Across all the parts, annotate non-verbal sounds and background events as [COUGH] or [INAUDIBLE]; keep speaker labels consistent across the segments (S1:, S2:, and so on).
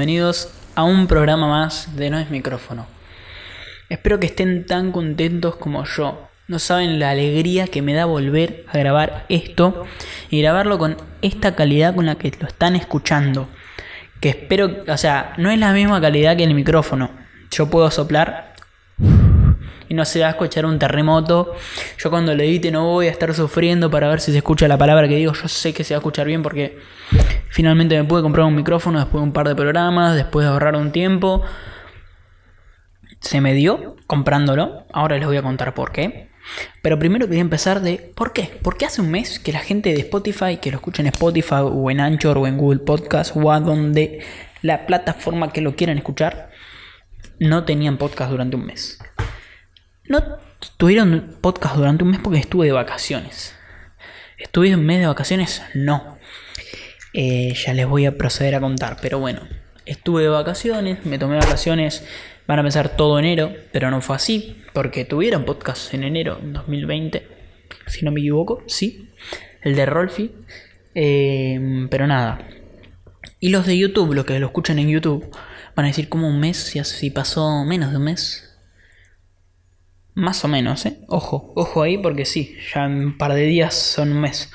S1: bienvenidos a un programa más de No es micrófono. Espero que estén tan contentos como yo. No saben la alegría que me da volver a grabar esto y grabarlo con esta calidad con la que lo están escuchando. Que espero, o sea, no es la misma calidad que el micrófono. Yo puedo soplar y no se va a escuchar un terremoto. Yo cuando le edite no voy a estar sufriendo para ver si se escucha la palabra que digo. Yo sé que se va a escuchar bien porque finalmente me pude comprar un micrófono después de un par de programas, después de ahorrar un tiempo. Se me dio comprándolo. Ahora les voy a contar por qué. Pero primero quería empezar de ¿por qué? Porque hace un mes que la gente de Spotify, que lo escucha en Spotify o en Anchor o en Google Podcast o a donde la plataforma que lo quieran escuchar, no tenían podcast durante un mes. No tuvieron podcast durante un mes porque estuve de vacaciones. ¿Estuve un mes de vacaciones? No. Eh, ya les voy a proceder a contar, pero bueno. Estuve de vacaciones, me tomé vacaciones, van a pensar todo enero, pero no fue así, porque tuvieron podcast en enero 2020, si no me equivoco, sí, el de Rolfi, eh, pero nada. Y los de YouTube, los que lo escuchan en YouTube, van a decir como un mes, si, si pasó menos de un mes, más o menos, ¿eh? Ojo, ojo ahí porque sí, ya en un par de días son un mes.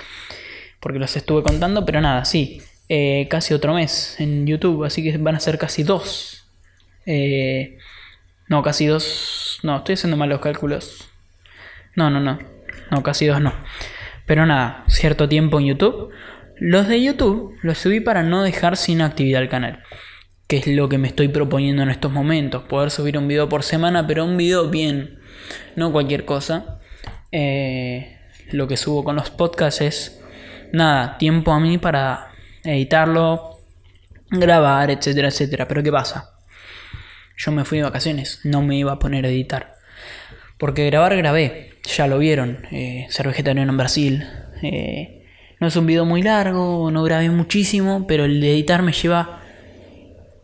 S1: Porque los estuve contando, pero nada, sí. Eh, casi otro mes en YouTube, así que van a ser casi dos. Eh, no, casi dos. No, estoy haciendo mal los cálculos. No, no, no. No, casi dos no. Pero nada, cierto tiempo en YouTube. Los de YouTube los subí para no dejar sin actividad el canal. Que es lo que me estoy proponiendo en estos momentos. Poder subir un video por semana, pero un video bien no cualquier cosa. Eh, lo que subo con los podcasts es nada, tiempo a mí para editarlo, grabar, etcétera, etcétera. Pero ¿qué pasa? Yo me fui de vacaciones, no me iba a poner a editar. Porque grabar grabé, ya lo vieron, eh, ser vegetariano en Brasil. Eh, no es un video muy largo, no grabé muchísimo, pero el de editar me lleva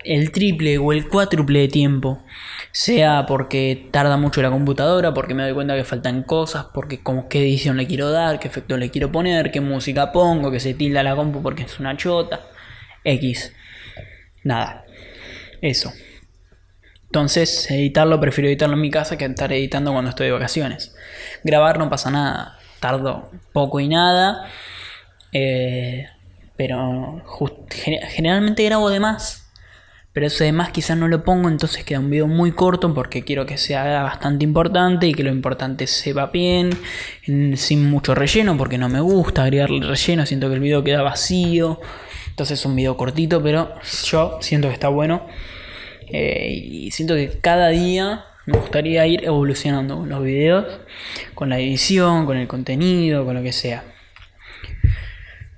S1: el triple o el cuádruple de tiempo. Sea porque tarda mucho la computadora, porque me doy cuenta que faltan cosas, porque como qué edición le quiero dar, qué efecto le quiero poner, qué música pongo, que se tilda la compu porque es una chota. X. Nada. Eso. Entonces, editarlo, prefiero editarlo en mi casa que estar editando cuando estoy de vacaciones. Grabar no pasa nada, tardo poco y nada. Eh, pero generalmente grabo de más pero eso además quizás no lo pongo, entonces queda un video muy corto porque quiero que sea bastante importante y que lo importante se va bien, sin mucho relleno, porque no me gusta agregarle relleno, siento que el video queda vacío. Entonces es un video cortito, pero yo siento que está bueno. Eh, y siento que cada día me gustaría ir evolucionando los videos, con la edición, con el contenido, con lo que sea.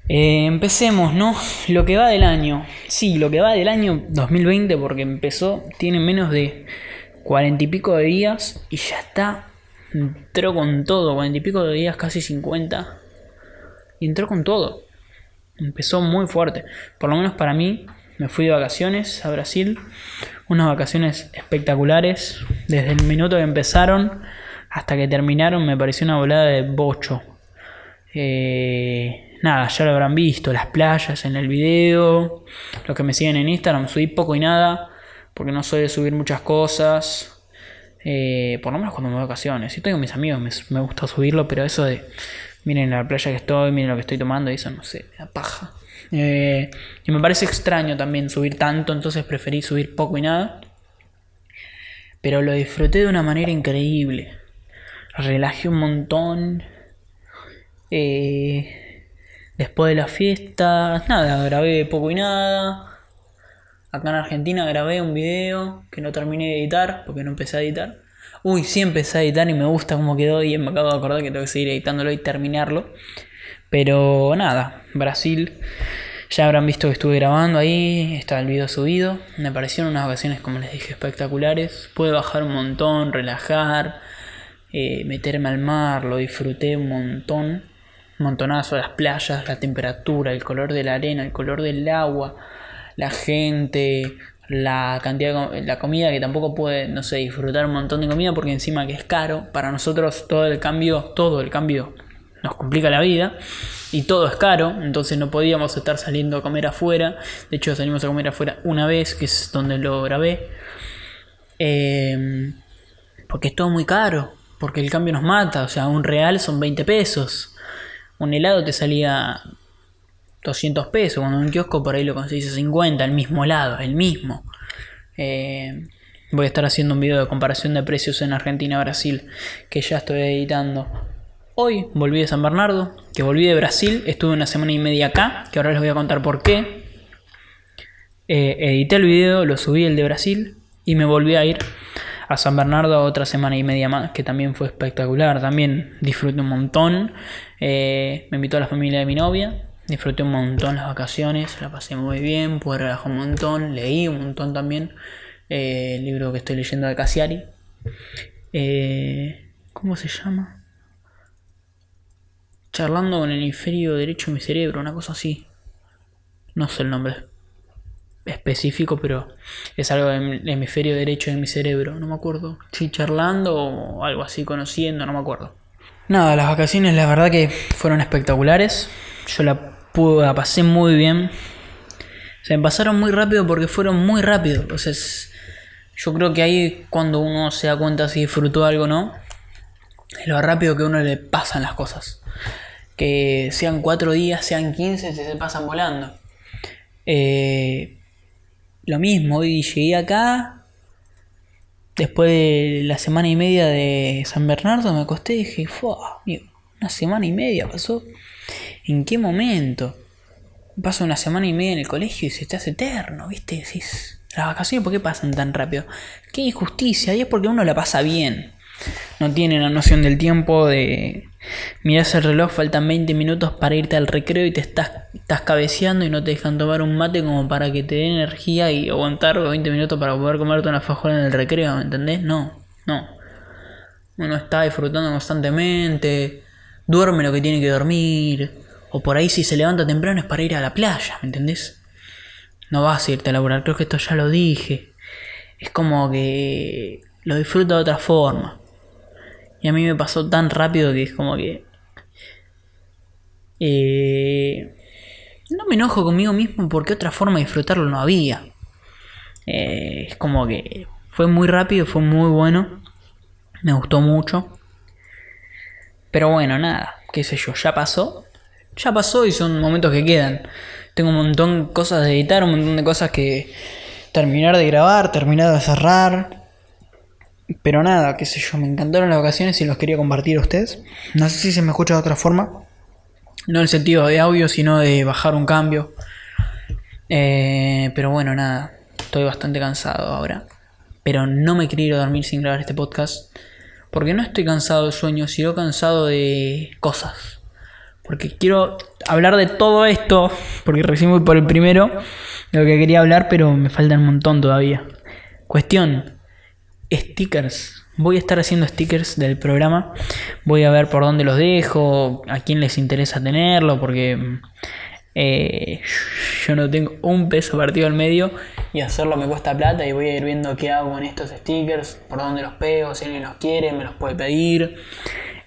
S1: Eh, empecemos, ¿no? Lo que va del año. Sí, lo que va del año 2020, porque empezó, tiene menos de cuarenta y pico de días y ya está. Entró con todo, cuarenta y pico de días, casi 50. Y entró con todo. Empezó muy fuerte. Por lo menos para mí, me fui de vacaciones a Brasil. Unas vacaciones espectaculares. Desde el minuto que empezaron hasta que terminaron, me pareció una volada de bocho. Eh nada, ya lo habrán visto, las playas en el video. Los que me siguen en Instagram, subí poco y nada, porque no soy de subir muchas cosas. Eh, por lo menos cuando me voy vacaciones. Si estoy con mis amigos me, gusta subirlo, pero eso de miren la playa que estoy, miren lo que estoy tomando, eso no sé, me da paja. Eh, y me parece extraño también subir tanto, entonces preferí subir poco y nada. Pero lo disfruté de una manera increíble. Relajé un montón. Eh, Después de la fiesta, nada, grabé poco y nada. Acá en Argentina grabé un video que no terminé de editar porque no empecé a editar. Uy, sí empecé a editar y me gusta cómo quedó y me acabo de acordar que tengo que seguir editándolo y terminarlo. Pero nada, Brasil. Ya habrán visto que estuve grabando ahí, está el video subido. Me parecieron unas vacaciones, como les dije, espectaculares. Pude bajar un montón, relajar, eh, meterme al mar, lo disfruté un montón montonazo, las playas, la temperatura, el color de la arena, el color del agua, la gente, la cantidad de la comida que tampoco puede, no sé, disfrutar un montón de comida porque encima que es caro, para nosotros todo el cambio, todo el cambio nos complica la vida y todo es caro, entonces no podíamos estar saliendo a comer afuera. De hecho, salimos a comer afuera una vez, que es donde lo grabé. Eh, porque es todo muy caro, porque el cambio nos mata, o sea, un real son 20 pesos. Un helado te salía 200 pesos, cuando en un kiosco por ahí lo conseguís a 50, el mismo helado, el mismo. Eh, voy a estar haciendo un video de comparación de precios en Argentina-Brasil, que ya estoy editando. Hoy volví de San Bernardo, que volví de Brasil, estuve una semana y media acá, que ahora les voy a contar por qué. Eh, edité el video, lo subí el de Brasil y me volví a ir a San Bernardo otra semana y media más, que también fue espectacular, también disfruté un montón. Eh, me invitó a la familia de mi novia, disfruté un montón las vacaciones, la pasé muy bien, pude relajar un montón, leí un montón también. Eh, el libro que estoy leyendo de Cassiari. ¿Cómo se llama? charlando con el hemisferio derecho de mi cerebro, una cosa así. No sé el nombre específico, pero es algo del hemisferio derecho de mi cerebro, no me acuerdo. Sí, charlando o algo así, conociendo, no me acuerdo. Nada, las vacaciones la verdad que fueron espectaculares. Yo la, pude, la pasé muy bien. Se me pasaron muy rápido porque fueron muy rápido. Sea, yo creo que ahí cuando uno se da cuenta si disfrutó algo o no, es lo rápido que uno le pasan las cosas que sean cuatro días, sean 15, se pasan volando. Eh, lo mismo, hoy llegué acá, después de la semana y media de San Bernardo, me acosté y dije, una semana y media pasó. ¿En qué momento? Pasa una semana y media en el colegio y se te hace eterno, ¿viste? Decís, las vacaciones, ¿por qué pasan tan rápido? Qué injusticia, y es porque uno la pasa bien. No tiene la noción del tiempo de Miras el reloj, faltan 20 minutos para irte al recreo y te estás, estás cabeceando y no te dejan tomar un mate como para que te dé energía y aguantar 20 minutos para poder comerte una fajola en el recreo, ¿me entendés? No, no. Uno está disfrutando constantemente, duerme lo que tiene que dormir, o por ahí si se levanta temprano es para ir a la playa, ¿me entendés? No vas a irte a laburar, creo que esto ya lo dije. Es como que lo disfruto de otra forma. Y a mí me pasó tan rápido que es como que... Eh, no me enojo conmigo mismo porque otra forma de disfrutarlo no había. Eh, es como que fue muy rápido, fue muy bueno. Me gustó mucho. Pero bueno, nada, qué sé yo, ya pasó. Ya pasó y son momentos que quedan. Tengo un montón de cosas de editar, un montón de cosas que terminar de grabar, terminar de cerrar. Pero nada, qué sé yo, me encantaron las vacaciones y los quería compartir a ustedes. No sé si se me escucha de otra forma. No en el sentido de audio, sino de bajar un cambio. Eh, pero bueno, nada, estoy bastante cansado ahora. Pero no me quería ir a dormir sin grabar este podcast. Porque no estoy cansado de sueños, sino cansado de cosas. Porque quiero hablar de todo esto. Porque recién voy por el primero. De lo que quería hablar, pero me falta un montón todavía. Cuestión stickers. Voy a estar haciendo stickers del programa. Voy a ver por dónde los dejo, a quién les interesa tenerlo, porque eh, yo no tengo un peso partido al medio y hacerlo me cuesta plata y voy a ir viendo qué hago con estos stickers, por dónde los pego, si alguien los quiere, me los puede pedir,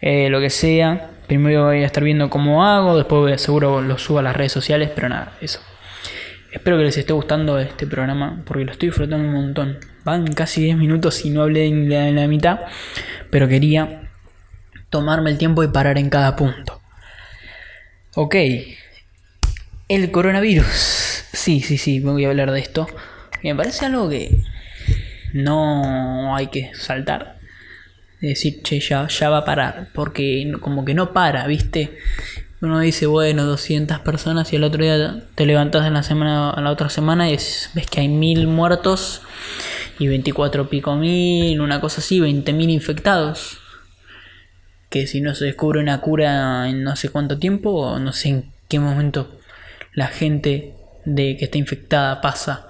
S1: eh, lo que sea. Primero voy a estar viendo cómo hago, después seguro los subo a las redes sociales, pero nada, eso. Espero que les esté gustando este programa porque lo estoy disfrutando un montón. Van casi 10 minutos y no hablé en la, mitad, pero quería tomarme el tiempo y parar en cada punto. Ok, el coronavirus. Sí, sí, sí, voy a hablar de esto. Me parece algo que no hay que saltar. decir, che, ya, ya va a parar. Porque como que no para, ¿viste? Uno dice, bueno, 200 personas y el otro día te levantas en la semana, a la otra semana y ves que hay mil muertos y 24 pico mil, una cosa así, 20 mil infectados. Que si no se descubre una cura en no sé cuánto tiempo, no sé en qué momento la gente de que está infectada pasa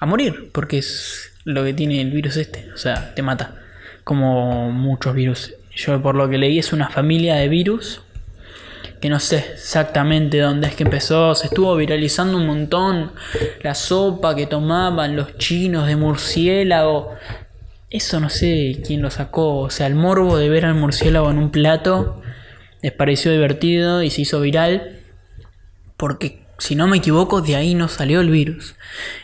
S1: a morir, porque es lo que tiene el virus este, o sea, te mata, como muchos virus. Yo por lo que leí es una familia de virus que no sé exactamente dónde es que empezó, se estuvo viralizando un montón la sopa que tomaban los chinos de murciélago. Eso no sé quién lo sacó, o sea, el morbo de ver al murciélago en un plato les pareció divertido y se hizo viral porque si no me equivoco de ahí no salió el virus.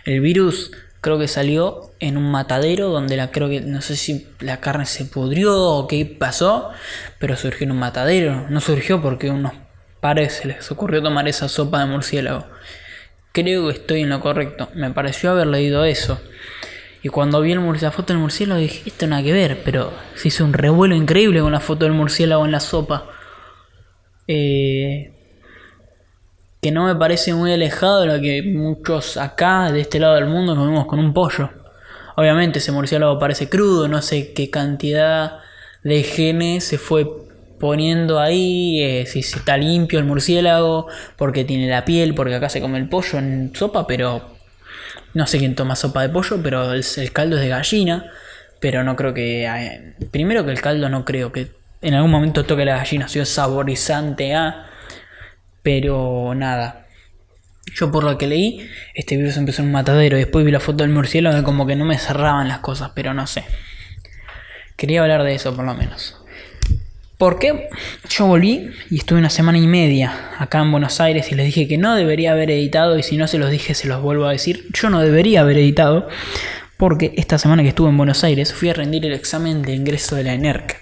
S1: El virus creo que salió en un matadero donde la creo que no sé si la carne se pudrió o qué pasó, pero surgió en un matadero. No surgió porque unos pares se les ocurrió tomar esa sopa de murciélago. Creo que estoy en lo correcto. Me pareció haber leído eso. Y cuando vi el la foto del murciélago dije, esto nada que ver, pero se hizo un revuelo increíble con la foto del murciélago en la sopa. Eh, que no me parece muy alejado de lo que muchos acá, de este lado del mundo, comemos con un pollo. Obviamente ese murciélago parece crudo, no sé qué cantidad de genes se fue poniendo ahí, eh, si está limpio el murciélago, porque tiene la piel, porque acá se come el pollo en sopa, pero no sé quién toma sopa de pollo, pero el, caldo es de gallina, pero no creo que... primero que el caldo no creo que en algún momento toque la gallina, si es saborizante a... Pero nada. Yo por lo que leí, este virus empezó en un matadero. Después vi la foto del murciélago como que no me cerraban las cosas, pero no sé. Quería hablar de eso por lo menos. Porque yo volví y estuve una semana y media acá en Buenos Aires y les dije que no debería haber editado y si no se los dije se los vuelvo a decir. Yo no debería haber editado porque esta semana que estuve en Buenos Aires fui a rendir el examen de ingreso de la ENERC.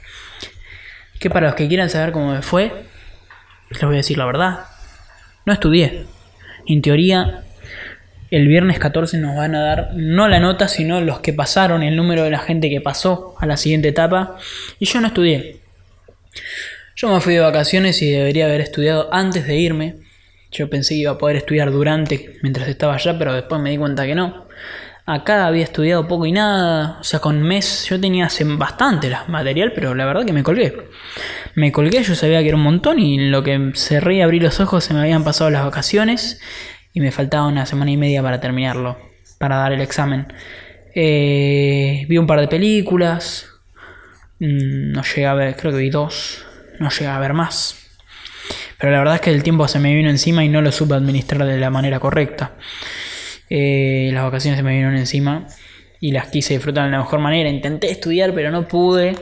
S1: Que para los que quieran saber cómo me fue, les voy a decir la verdad. No estudié. En teoría, el viernes 14 nos van a dar no la nota, sino los que pasaron, el número de la gente que pasó a la siguiente etapa. Y yo no estudié. Yo me fui de vacaciones y debería haber estudiado antes de irme. Yo pensé que iba a poder estudiar durante, mientras estaba allá, pero después me di cuenta que no. Acá había estudiado poco y nada, o sea, con mes yo tenía bastante material, pero la verdad que me colgué. Me colgué, yo sabía que era un montón y lo que cerré y abrí los ojos se me habían pasado las vacaciones y me faltaba una semana y media para terminarlo, para dar el examen. Eh, vi un par de películas, no llegué a ver, creo que vi dos, no llegué a ver más. Pero la verdad es que el tiempo se me vino encima y no lo supe administrar de la manera correcta. Eh, las vacaciones se me vinieron encima y las quise disfrutar de la mejor manera. Intenté estudiar, pero no pude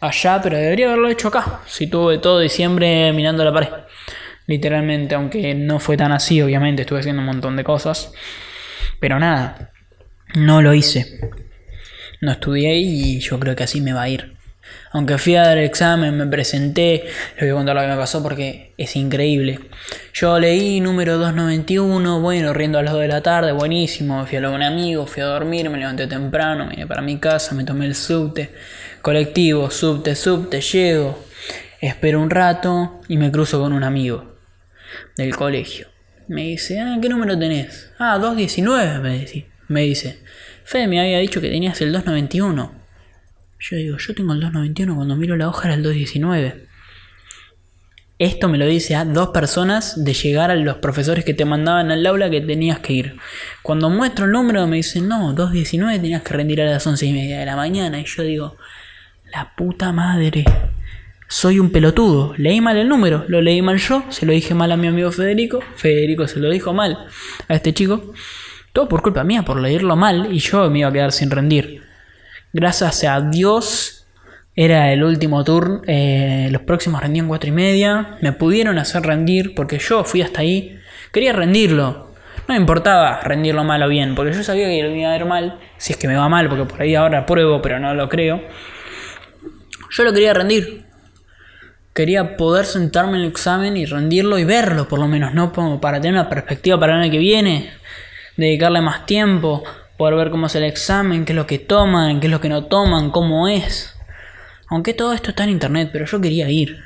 S1: allá, pero debería haberlo hecho acá. Si tuve todo diciembre mirando la pared. Literalmente, aunque no fue tan así, obviamente, estuve haciendo un montón de cosas. Pero nada, no lo hice. No estudié y yo creo que así me va a ir. Aunque fui a dar el examen, me presenté, les voy a contar lo que me pasó porque es increíble. Yo leí número 291, bueno, riendo a las 2 de la tarde, buenísimo, fui a un amigo, fui a dormir, me levanté temprano, me iba para mi casa, me tomé el subte, colectivo, subte, subte, llego, espero un rato y me cruzo con un amigo del colegio. Me dice, ah, ¿qué número tenés? Ah, 219, me dice. Me dice, Fe, me había dicho que tenías el 291. Yo digo, yo tengo el 291, cuando miro la hoja era el 219. Esto me lo dice a dos personas de llegar a los profesores que te mandaban al aula que tenías que ir. Cuando muestro el número me dicen, no, 219 tenías que rendir a las 11 y media de la mañana. Y yo digo, la puta madre. Soy un pelotudo. Leí mal el número, lo leí mal yo, se lo dije mal a mi amigo Federico. Federico se lo dijo mal a este chico. Todo por culpa mía, por leerlo mal y yo me iba a quedar sin rendir gracias a Dios era el último turno. Eh, los próximos rendían cuatro y media. Me pudieron hacer rendir porque yo fui hasta ahí. Quería rendirlo. No me importaba rendirlo mal o bien, porque yo sabía que lo iba a ir mal. Si es que me va mal, porque por ahí ahora pruebo, pero no lo creo. Yo lo quería rendir. Quería poder sentarme en el examen y rendirlo y verlo, por lo menos, ¿no? para tener una perspectiva para el año que viene. Dedicarle más tiempo poder ver cómo es el examen, qué es lo que toman, qué es lo que no toman, cómo es. Aunque todo esto está en internet, pero yo quería ir.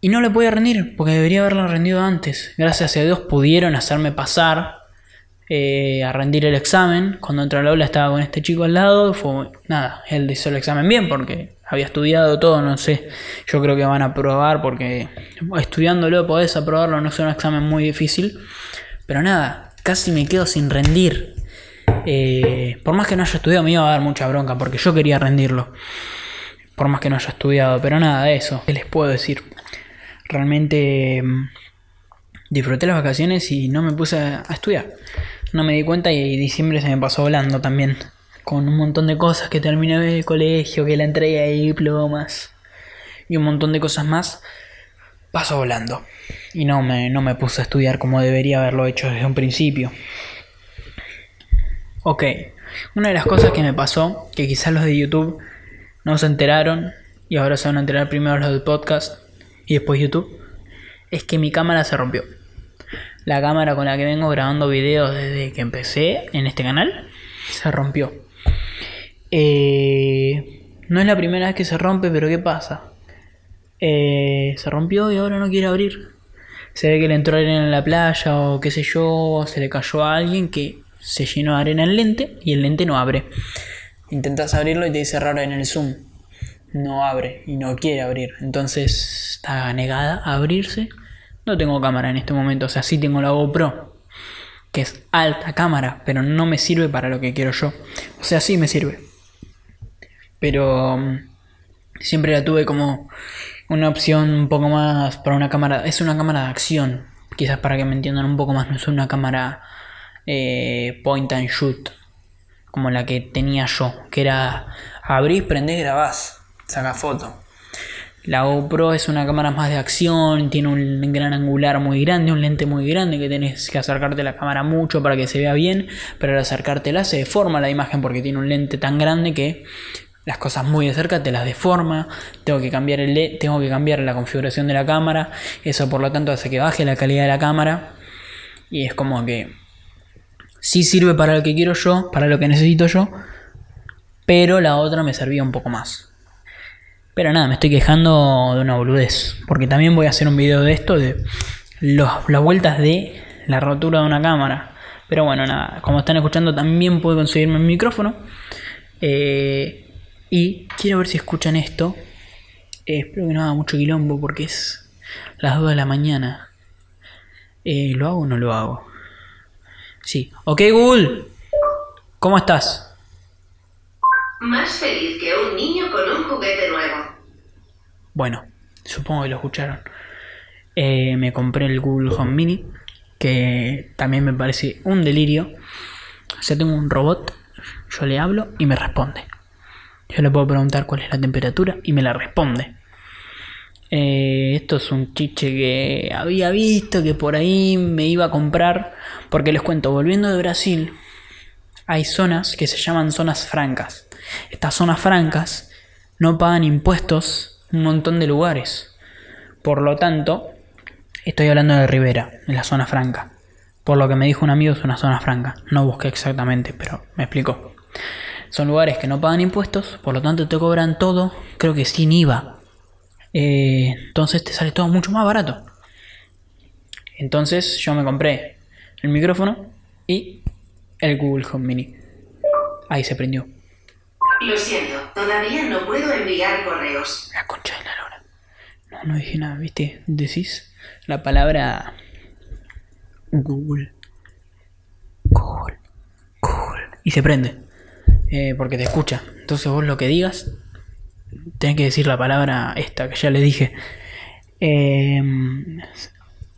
S1: Y no le podía rendir, porque debería haberlo rendido antes. Gracias a Dios pudieron hacerme pasar eh, a rendir el examen. Cuando entré al aula estaba con este chico al lado. Fue nada, él hizo el examen bien porque había estudiado todo, no sé. Yo creo que van a aprobar porque estudiándolo podés aprobarlo, no es un examen muy difícil. Pero nada, casi me quedo sin rendir. Eh, por más que no haya estudiado, me iba a dar mucha bronca porque yo quería rendirlo. Por más que no haya estudiado, pero nada de eso. ¿Qué les puedo decir? Realmente mm, disfruté las vacaciones y no me puse a estudiar. No me di cuenta y diciembre se me pasó volando también. Con un montón de cosas que terminé el colegio, que la entrega de diplomas, y un montón de cosas más, pasó volando. Y no me, no me puse a estudiar como debería haberlo hecho desde un principio. Ok, una de las cosas que me pasó, que quizás los de YouTube no se enteraron, y ahora se van a enterar primero los del podcast y después YouTube, es que mi cámara se rompió. La cámara con la que vengo grabando videos desde que empecé en este canal se rompió. Eh, no es la primera vez que se rompe, pero ¿qué pasa? Eh, se rompió y ahora no quiere abrir. Se ve que le entró arena en la playa o qué sé yo, se le cayó a alguien que se llenó de arena el lente y el lente no abre. Intentas abrirlo y te dice raro en el zoom. No abre y no quiere abrir. Entonces está negada a abrirse. No tengo cámara en este momento, o sea, sí tengo la GoPro, que es alta cámara, pero no me sirve para lo que quiero yo. O sea, sí me sirve. Pero mm, siempre la tuve como una opción un poco más para una cámara. Es una cámara de acción, quizás para que me entiendan un poco más, no es una cámara eh, point and shoot, como la que tenía yo, que era abrís, prendés, grabás, saca foto. La GoPro es una cámara más de acción, tiene un gran angular muy grande, un lente muy grande que tenés que acercarte a la cámara mucho para que se vea bien, pero al acercártela se deforma la imagen porque tiene un lente tan grande que las cosas muy de cerca te las deforma, tengo que cambiar el tengo que cambiar la configuración de la cámara, eso por lo tanto hace que baje la calidad de la cámara y es como que sí sirve para lo que quiero yo, para lo que necesito yo, pero la otra me servía un poco más. Pero nada, me estoy quejando de una boludez, porque también voy a hacer un video de esto, de las vueltas de la rotura de una cámara. Pero bueno, nada, como están escuchando también puedo conseguirme un micrófono. Eh, y quiero ver si escuchan esto. Eh, espero que no haga mucho quilombo porque es las 2 de la mañana. Eh, ¿Lo hago o no lo hago? Sí. Ok, Google. ¿Cómo estás?
S2: Más feliz que un niño con un juguete nuevo.
S1: Bueno, supongo que lo escucharon. Eh, me compré el Google Home Mini, que también me parece un delirio. O sea, tengo un robot, yo le hablo y me responde. Yo le puedo preguntar cuál es la temperatura y me la responde. Eh, esto es un chiche que había visto que por ahí me iba a comprar. Porque les cuento, volviendo de Brasil, hay zonas que se llaman zonas francas. Estas zonas francas no pagan impuestos un montón de lugares. Por lo tanto, estoy hablando de Rivera, en la zona franca. Por lo que me dijo un amigo, es una zona franca. No busqué exactamente, pero me explicó. Son lugares que no pagan impuestos, por lo tanto te cobran todo, creo que sin IVA. Eh, entonces te sale todo mucho más barato. Entonces yo me compré el micrófono y el Google Home Mini. Ahí se prendió.
S2: Lo siento, todavía no puedo enviar correos.
S1: La concha de la lora. No, no dije nada, ¿viste? Decís la palabra Google. Google. Google. Y se prende. Eh, porque te escucha. Entonces vos lo que digas tenés que decir la palabra esta que ya le dije. Eh,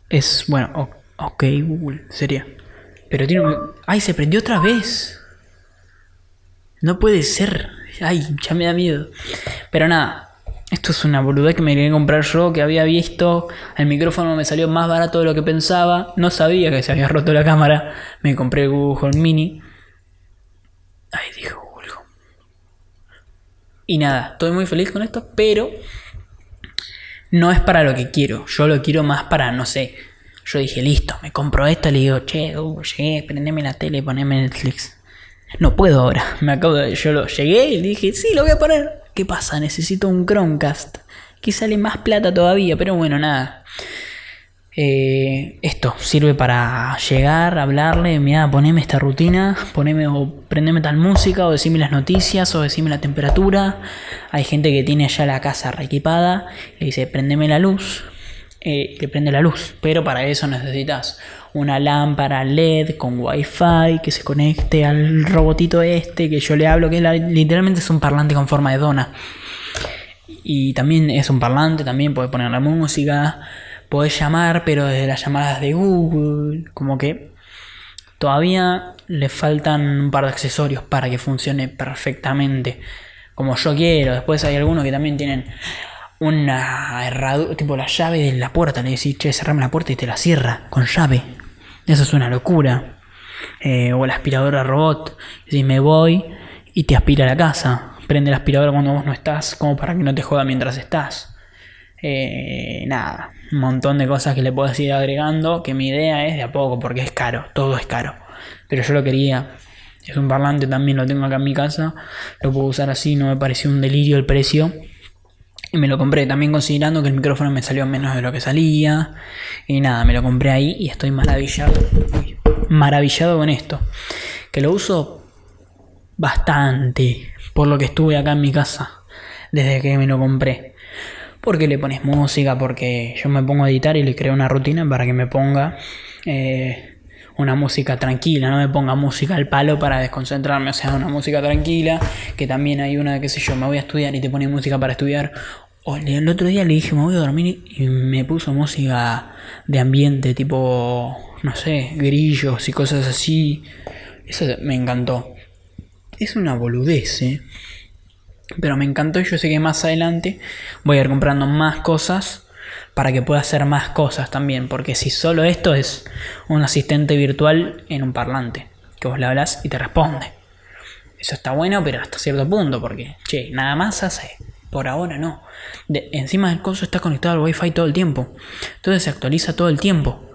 S1: es, bueno, ok, Google, sería. Pero tiene... ¡Ay, se prendió otra vez! No puede ser. Ay, ya me da miedo. Pero nada, esto es una boludez que me quería comprar yo, que había visto. El micrófono me salió más barato de lo que pensaba. No sabía que se había roto la cámara. Me compré Google Mini. Ay, dijo y nada, estoy muy feliz con esto, pero no es para lo que quiero. Yo lo quiero más para, no sé. Yo dije, listo, me compro esto, le digo, che, uh, llegué, prendeme la tele, poneme Netflix. No puedo ahora. [LAUGHS] Me acabo de. Yo lo llegué y dije, sí, lo voy a poner. ¿Qué pasa? Necesito un Chromecast. Que sale más plata todavía, pero bueno, nada. Eh, esto sirve para llegar, hablarle, mira, poneme esta rutina, poneme o prendeme tal música, o decime las noticias, o decime la temperatura. Hay gente que tiene ya la casa reequipada, le dice prendeme la luz, eh, le prende la luz, pero para eso necesitas una lámpara LED con wifi que se conecte al robotito este que yo le hablo, que literalmente es un parlante con forma de dona. Y también es un parlante, también puede poner la música podés llamar, pero desde las llamadas de Google, como que todavía le faltan un par de accesorios para que funcione perfectamente como yo quiero. Después hay algunos que también tienen una herradura, tipo la llave de la puerta. Le decís, che, cerrame la puerta y te la cierra con llave. Eso es una locura. Eh, o la aspiradora robot. Si me voy y te aspira a la casa. Prende la aspiradora cuando vos no estás, como para que no te joda mientras estás. Eh, nada, un montón de cosas que le puedes ir agregando. Que mi idea es de a poco, porque es caro, todo es caro. Pero yo lo quería. Es un parlante, también lo tengo acá en mi casa. Lo puedo usar así, no me pareció un delirio el precio. Y me lo compré también considerando que el micrófono me salió menos de lo que salía. Y nada, me lo compré ahí y estoy maravillado. Maravillado con esto. Que lo uso bastante. Por lo que estuve acá en mi casa. Desde que me lo compré. Porque le pones música, porque yo me pongo a editar y le creo una rutina para que me ponga eh, una música tranquila, no me ponga música al palo para desconcentrarme, o sea, una música tranquila, que también hay una, qué sé yo, me voy a estudiar y te pone música para estudiar. O el otro día le dije, me voy a dormir y me puso música de ambiente, tipo, no sé, grillos y cosas así. Eso me encantó. Es una boludez, ¿eh? Pero me encantó y yo sé que más adelante voy a ir comprando más cosas para que pueda hacer más cosas también. Porque si solo esto es un asistente virtual en un parlante, que vos le hablas y te responde. Eso está bueno, pero hasta cierto punto, porque, che, nada más hace. Por ahora no. encima del coso está conectado al wifi todo el tiempo. Entonces se actualiza todo el tiempo.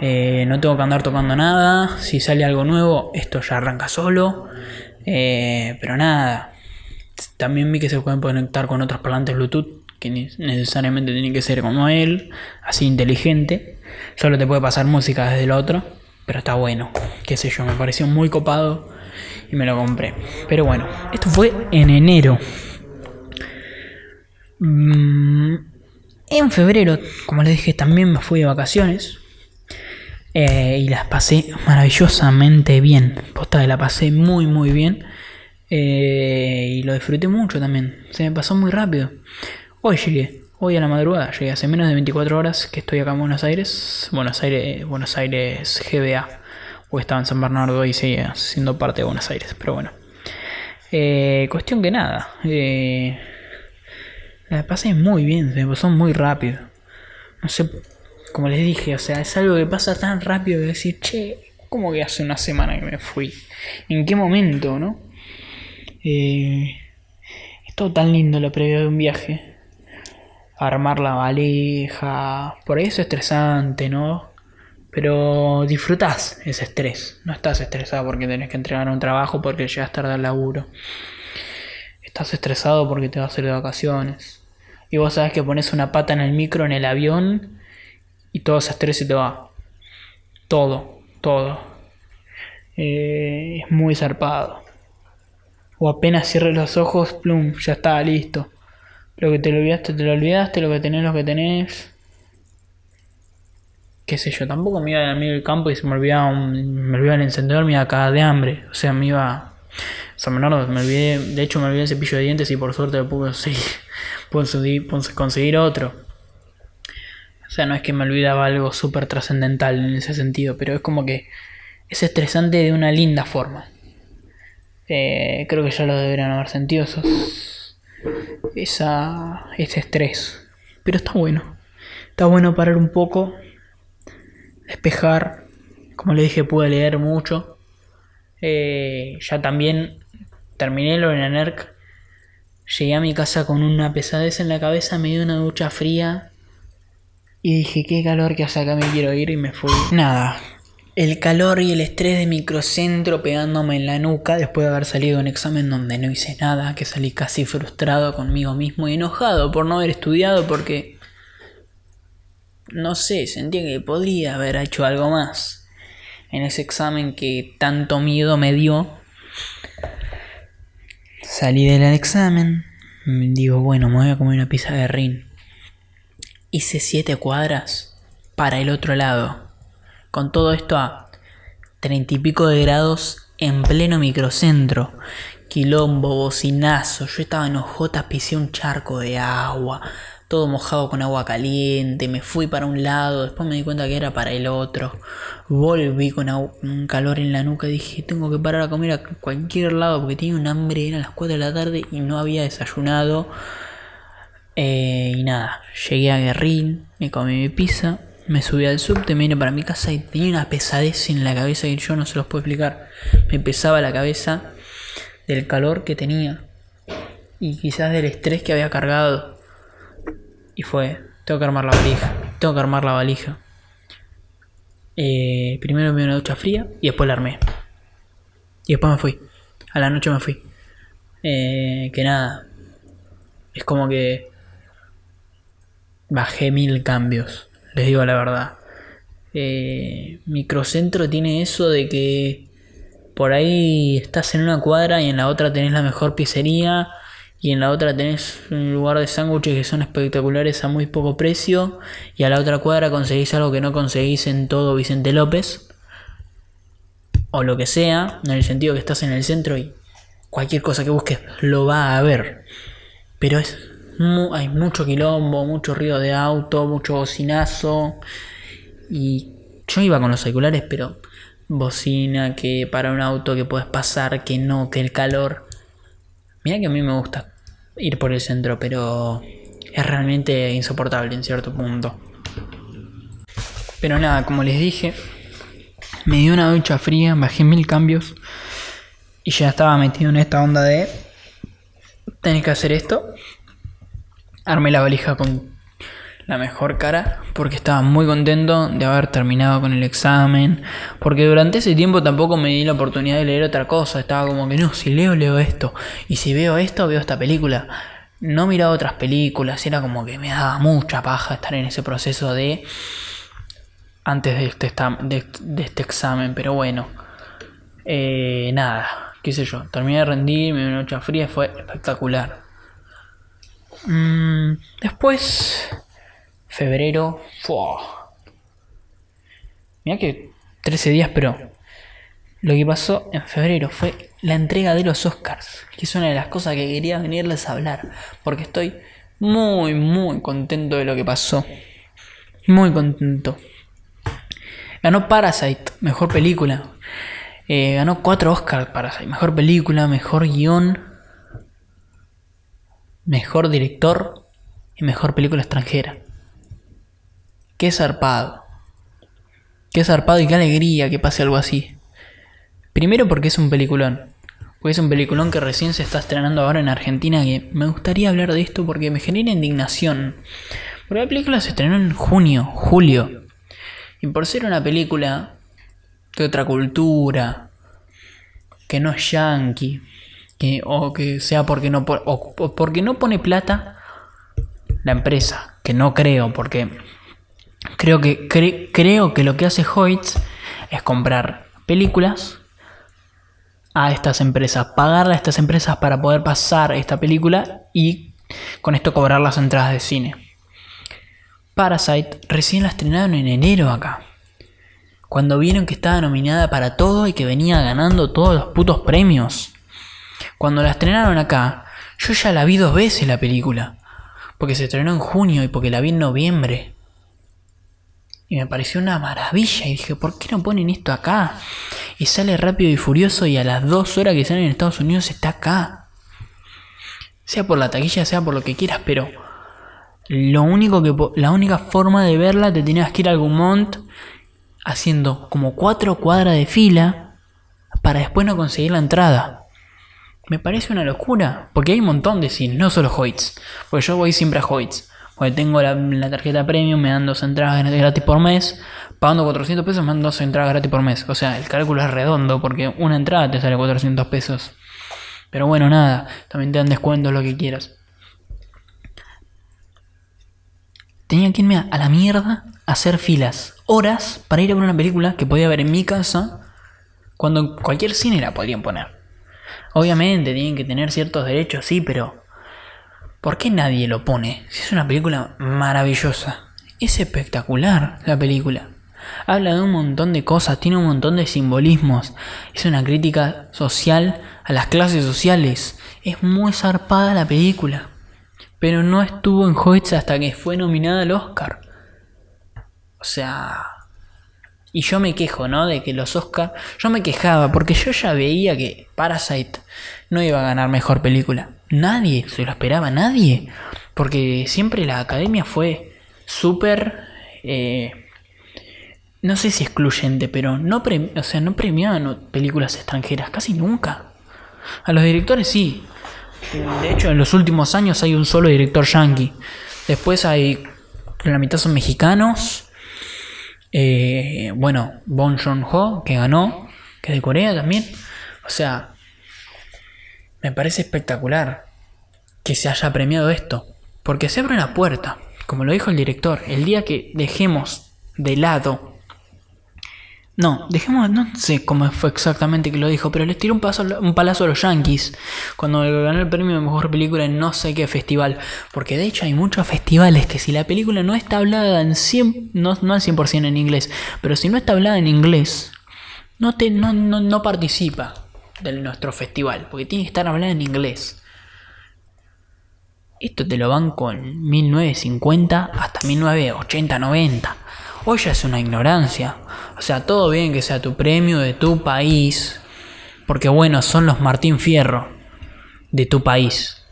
S1: Eh, no tengo que andar tocando nada. Si sale algo nuevo, esto ya arranca solo. Eh, pero nada. También vi que se pueden conectar con otros parlantes Bluetooth que necesariamente tiene que ser como él, así inteligente. Solo te puede pasar música desde el otro, pero está bueno, qué sé yo, me pareció muy copado y me lo compré. Pero bueno, esto fue en enero. Mm, en febrero, como les dije, también me fui de vacaciones. Eh, y las pasé maravillosamente bien. Posta la pasé muy muy bien. Eh, y lo disfruté mucho también. Se me pasó muy rápido. Hoy llegué, hoy a la madrugada, llegué hace menos de 24 horas que estoy acá en Buenos Aires, Buenos Aires, Buenos Aires GBA, o estaba en San Bernardo y seguía siendo parte de Buenos Aires, pero bueno. Eh, cuestión que nada, eh, la pasé muy bien, se me pasó muy rápido. No sé, como les dije, o sea, es algo que pasa tan rápido que decir, che, ¿cómo que hace una semana que me fui? ¿En qué momento, no? Eh, es todo tan lindo lo previo de un viaje armar la valija. Por ahí es estresante, ¿no? Pero disfrutás ese estrés. No estás estresado porque tenés que entregar un trabajo porque llegas tarde al laburo. Estás estresado porque te vas a hacer de vacaciones. Y vos sabes que pones una pata en el micro, en el avión, y todo ese estrés se te va. Todo, todo. Eh, es muy zarpado. O apenas cierres los ojos, plum, ya está listo. Lo que te lo olvidaste, te lo olvidaste, lo que tenés, lo que tenés. Qué sé yo, tampoco me iba a medio del campo y se me olvidaba, me olvidaba el encendedor, me iba a cagar de hambre. O sea, me iba. San Bernardo, me olvidé, de hecho me olvidé el cepillo de dientes y por suerte lo [LAUGHS] pude conseguir, pude conseguir otro. O sea, no es que me olvidaba algo súper trascendental en ese sentido, pero es como que es estresante de una linda forma. Eh, creo que ya lo deberían haber sentido esos esa, ese estrés. Pero está bueno. Está bueno parar un poco, despejar. Como le dije, pude leer mucho. Eh, ya también terminé lo en la NERC. Llegué a mi casa con una pesadez en la cabeza, me dio una ducha fría. Y dije, qué calor que hace acá, me quiero ir y me fui. Nada, el calor y el estrés de microcentro pegándome en la nuca después de haber salido un examen donde no hice nada, que salí casi frustrado conmigo mismo y enojado por no haber estudiado porque... No sé, sentía que podría haber hecho algo más en ese examen que tanto miedo me dio. Salí del examen, digo, bueno, me voy a comer una pizza de rin. Hice siete cuadras para el otro lado con todo esto a treinta y pico de grados en pleno microcentro. Quilombo, bocinazo. Yo estaba en ojotas, pisé un charco de agua. Todo mojado con agua caliente. Me fui para un lado. Después me di cuenta que era para el otro. Volví con un calor en la nuca. Dije, tengo que parar a comer a cualquier lado porque tenía un hambre. Eran las 4 de la tarde y no había desayunado. Eh, y nada, llegué a Guerrín, me comí mi pizza, me subí al subte, me vine para mi casa y tenía una pesadez en la cabeza que yo no se los puedo explicar. Me pesaba la cabeza del calor que tenía y quizás del estrés que había cargado. Y fue, tengo que armar la valija, tengo que armar la valija. Eh, primero me dio una ducha fría y después la armé. Y después me fui. A la noche me fui. Eh, que nada. Es como que bajé mil cambios. Les digo la verdad. Eh, microcentro tiene eso de que por ahí estás en una cuadra y en la otra tenés la mejor pizzería y en la otra tenés un lugar de sándwiches que son espectaculares a muy poco precio y a la otra cuadra conseguís algo que no conseguís en todo Vicente López o lo que sea, en el sentido que estás en el centro y cualquier cosa que busques lo va a ver. Pero es hay mucho quilombo, mucho ruido de auto, mucho bocinazo y yo iba con los auriculares, pero bocina que para un auto que puedes pasar, que no, que el calor Mira que a mí me gusta ir por el centro, pero es realmente insoportable en cierto punto. Pero nada, como les dije, me dio una ducha fría, bajé mil cambios y ya estaba metido en esta onda de tener que hacer esto. Armé la valija con la mejor cara porque estaba muy contento de haber terminado con el examen. Porque durante ese tiempo tampoco me di la oportunidad de leer otra cosa. Estaba como que no, si leo, leo esto. Y si veo esto, veo esta película. No miraba otras películas. Era como que me daba mucha paja estar en ese proceso de... Antes de este, este examen. Pero bueno. Eh, nada. Qué sé yo. Terminé de rendir. Una noche fría. Fue espectacular. Mm, después febrero. Mira que 13 días, pero lo que pasó en febrero fue la entrega de los Oscars, que es una de las cosas que quería venirles a hablar, porque estoy muy, muy contento de lo que pasó. Muy contento. Ganó Parasite, mejor película. Eh, ganó 4 Oscars Parasite, mejor película, mejor guion, mejor director y mejor película extranjera. Qué zarpado. Qué zarpado y qué alegría que pase algo así. Primero porque es un peliculón. Porque es un peliculón que recién se está estrenando ahora en Argentina. Que me gustaría hablar de esto porque me genera indignación. Porque la película se estrenó en junio, julio. Y por ser una película de otra cultura, que no es yankee, que, o que sea porque no, porque no pone plata la empresa, que no creo, porque Creo que, creo que lo que hace Hoyts es comprar películas a estas empresas, pagarle a estas empresas para poder pasar esta película y con esto cobrar las entradas de cine. Parasite recién la estrenaron en enero acá. Cuando vieron que estaba nominada para todo y que venía ganando todos los putos premios. Cuando la estrenaron acá, yo ya la vi dos veces la película. Porque se estrenó en junio y porque la vi en noviembre. Y me pareció una maravilla. Y dije, ¿por qué no ponen esto acá? Y sale rápido y furioso y a las dos horas que salen en Estados Unidos está acá. Sea por la taquilla, sea por lo que quieras, pero lo único que la única forma de verla te tenías que ir a Gumont haciendo como cuatro cuadras de fila para después no conseguir la entrada. Me parece una locura, porque hay un montón de cines, no solo Hoyts, porque yo voy siempre a Hoyts. Porque tengo la, tarjeta premium, me dan dos entradas gratis por mes. Pagando 400 pesos me dan dos entradas gratis por mes. O sea, el cálculo es redondo porque una entrada te sale 400 pesos. Pero bueno, nada. También te dan descuentos, lo que quieras. Tenía que irme a la mierda a hacer filas. Horas para ir a ver una película que podía ver en mi casa. Cuando cualquier cine la podrían poner. Obviamente tienen que tener ciertos derechos, sí, pero ¿Por qué nadie lo pone? Si es una película maravillosa. Es espectacular la película. Habla de un montón de cosas, tiene un montón de simbolismos. Es una crítica social a las clases sociales. Es muy zarpada la película. Pero no estuvo en Hoyts hasta que fue nominada al Oscar. O sea... Y yo me quejo, ¿no? De que los Oscars... Yo me quejaba porque yo ya veía que Parasite no iba a ganar mejor película. Nadie, se lo esperaba nadie. Porque siempre la academia fue súper... Eh, no sé si excluyente, pero no, o sea, no premiaban películas extranjeras, casi nunca. A los directores sí. De hecho, en los últimos años hay un solo director yankee. Después hay, la mitad son mexicanos. Eh, bueno, Bon Joon-ho, que ganó, que es de Corea también. O sea, me parece espectacular que se haya premiado esto. Porque se abre una puerta, como lo dijo el director, el día que dejemos de lado no, dejemos, no sé cómo fue exactamente que lo dijo, pero les tiró un, paso, un palazo a los Yankees cuando ganó el premio de mejor película en no sé qué festival. Porque de hecho hay muchos festivales que si la película no está hablada en 100, no, no al 100% en inglés, pero si no está hablada en inglés, no, te, no, no, no participa de nuestro festival, porque tiene que estar hablada en inglés. Esto te lo van con 1950 hasta 1980, 90. Ya es una ignorancia. O sea, todo bien que sea tu premio de tu país. Porque bueno, son los Martín Fierro de tu país.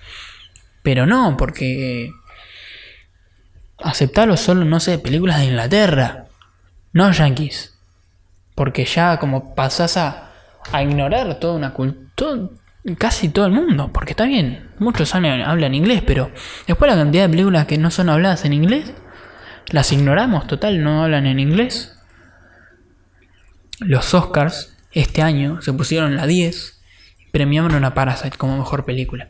S1: Pero no, porque aceptarlo solo, no sé, películas de Inglaterra. No yankees. Porque ya como pasas a, a ignorar toda una cultura, casi todo el mundo. Porque está bien, muchos hablan inglés, pero después la cantidad de películas que no son habladas en inglés las ignoramos, total, no hablan en inglés. Los Oscars este año se pusieron la 10 y premiaron a Parasite como mejor película.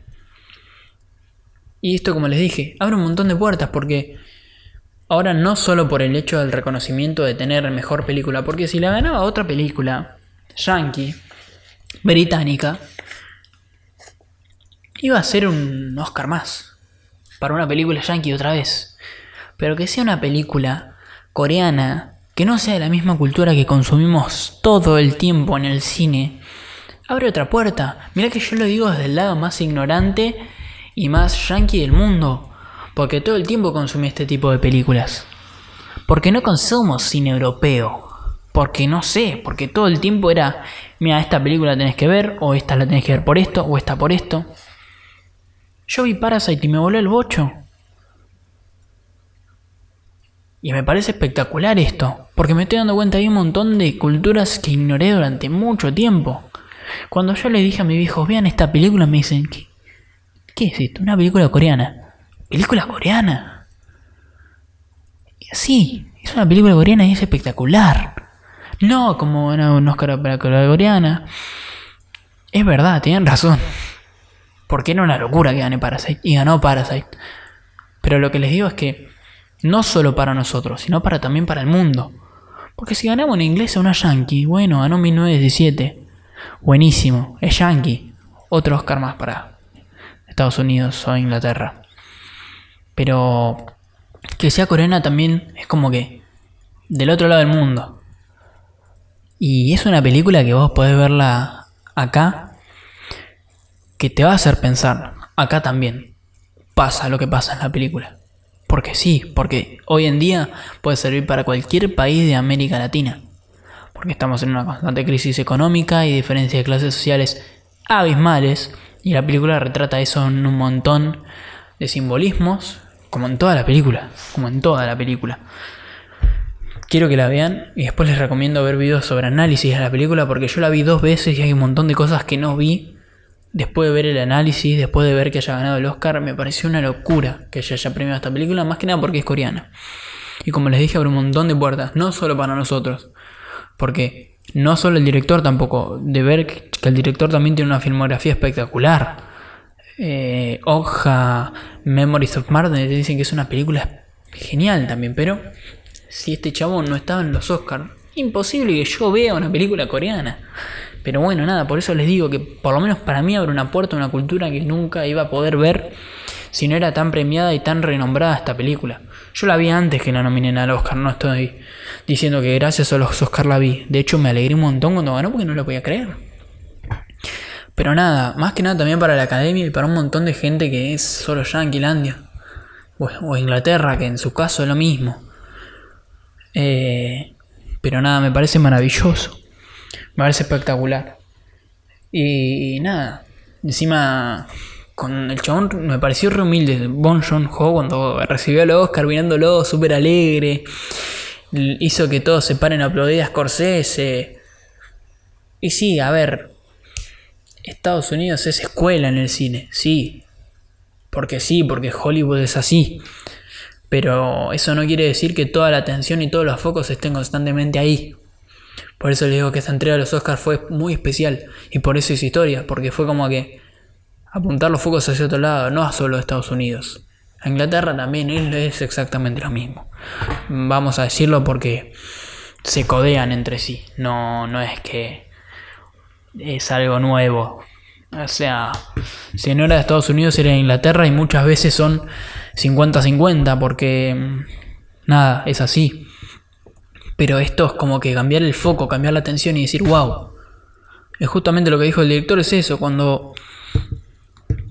S1: Y esto, como les dije, abre un montón de puertas porque ahora no solo por el hecho del reconocimiento de tener mejor película, porque si la ganaba otra película, yankee, británica, iba a ser un Oscar más para una película yankee otra vez pero que sea una película coreana, que no sea de la misma cultura que consumimos todo el tiempo en el cine, abre otra puerta. Mira que yo lo digo desde el lado más ignorante y más yankee del mundo, porque todo el tiempo consumí este tipo de películas. Porque no consumo cine europeo. Porque no sé, porque todo el tiempo era, mira, esta película la tenés que ver, o esta la tenés que ver por esto, o esta por esto. Yo vi Parasite y me voló el bocho. Y me parece espectacular esto, porque me estoy dando cuenta hay un montón de culturas que ignoré durante mucho tiempo. Cuando yo le dije a mis hijos, vean esta película, me dicen, ¿qué, qué es esto? Una película coreana. ¿Película coreana? Sí, es una película coreana y es espectacular. No como una, un Oscar para coreana. Es verdad, tienen razón. Porque era una locura que gane Parasite. Y ganó Parasite. Pero lo que les digo es que no solo para nosotros, sino para también para el mundo. Porque si ganamos en inglés a una Yankee, bueno, ganó 1917. Buenísimo, es Yankee. Otro Oscar más para Estados Unidos o Inglaterra. Pero que sea coreana también es como que del otro lado del mundo. Y es una película que vos podés verla acá, que te va a hacer pensar, acá también pasa lo que pasa en la película. Porque sí, porque hoy en día puede servir para cualquier país de América Latina. Porque estamos en una constante crisis económica y diferencias de clases sociales abismales. Y la película retrata eso en un montón de simbolismos, como en toda la película. Como en toda la película. Quiero que la vean y después les recomiendo ver videos sobre análisis de la película porque yo la vi dos veces y hay un montón de cosas que no vi después de ver el análisis, después de ver que haya ganado el Oscar, me pareció una locura que haya premiado esta película, más que nada porque es coreana. Y como les dije, abre un montón de puertas, no solo para nosotros, porque no solo el director tampoco, de ver que el director también tiene una filmografía espectacular. Eh, Oja, Memories of Martin, dicen que es una película genial también, pero si este chabón no estaba en los Oscars, imposible que yo vea una película coreana. Pero bueno, nada, por eso les digo que por lo menos para mí abre una puerta a una cultura que nunca iba a poder ver si no era tan premiada y tan renombrada esta película. Yo la vi antes que la nominen al Oscar, no estoy diciendo que gracias a los Oscar la vi. De hecho, me alegré un montón cuando ganó porque no lo podía creer. Pero nada, más que nada también para la academia y para un montón de gente que es solo Yanquilandia. O, Inglaterra, que en su caso es lo mismo. Eh, pero nada, me parece maravilloso. Me parece espectacular. Y, nada, encima con el chabón me pareció re humilde. Bon Joon Ho cuando recibió el Oscar mirándolo súper alegre. Hizo que todos se paren a aplaudir a Scorsese. Y sí, a ver. Estados Unidos es escuela en el cine, sí. Porque sí, porque Hollywood es así. Pero eso no quiere decir que toda la atención y todos los focos estén constantemente ahí. Por eso les digo que esta entrega de los Oscars fue muy especial. Y por eso es historia. Porque fue como que apuntar los focos hacia otro lado, no a solo Estados Unidos. A Inglaterra también es exactamente lo mismo. Vamos a decirlo porque se codean entre sí. No, no es que es algo nuevo. O sea, si no era de Estados Unidos era de Inglaterra y muchas veces son 50-50 porque nada, es así. Pero esto es como que cambiar el foco, cambiar la atención y decir, wow. Es justamente lo que dijo el director, es eso, cuando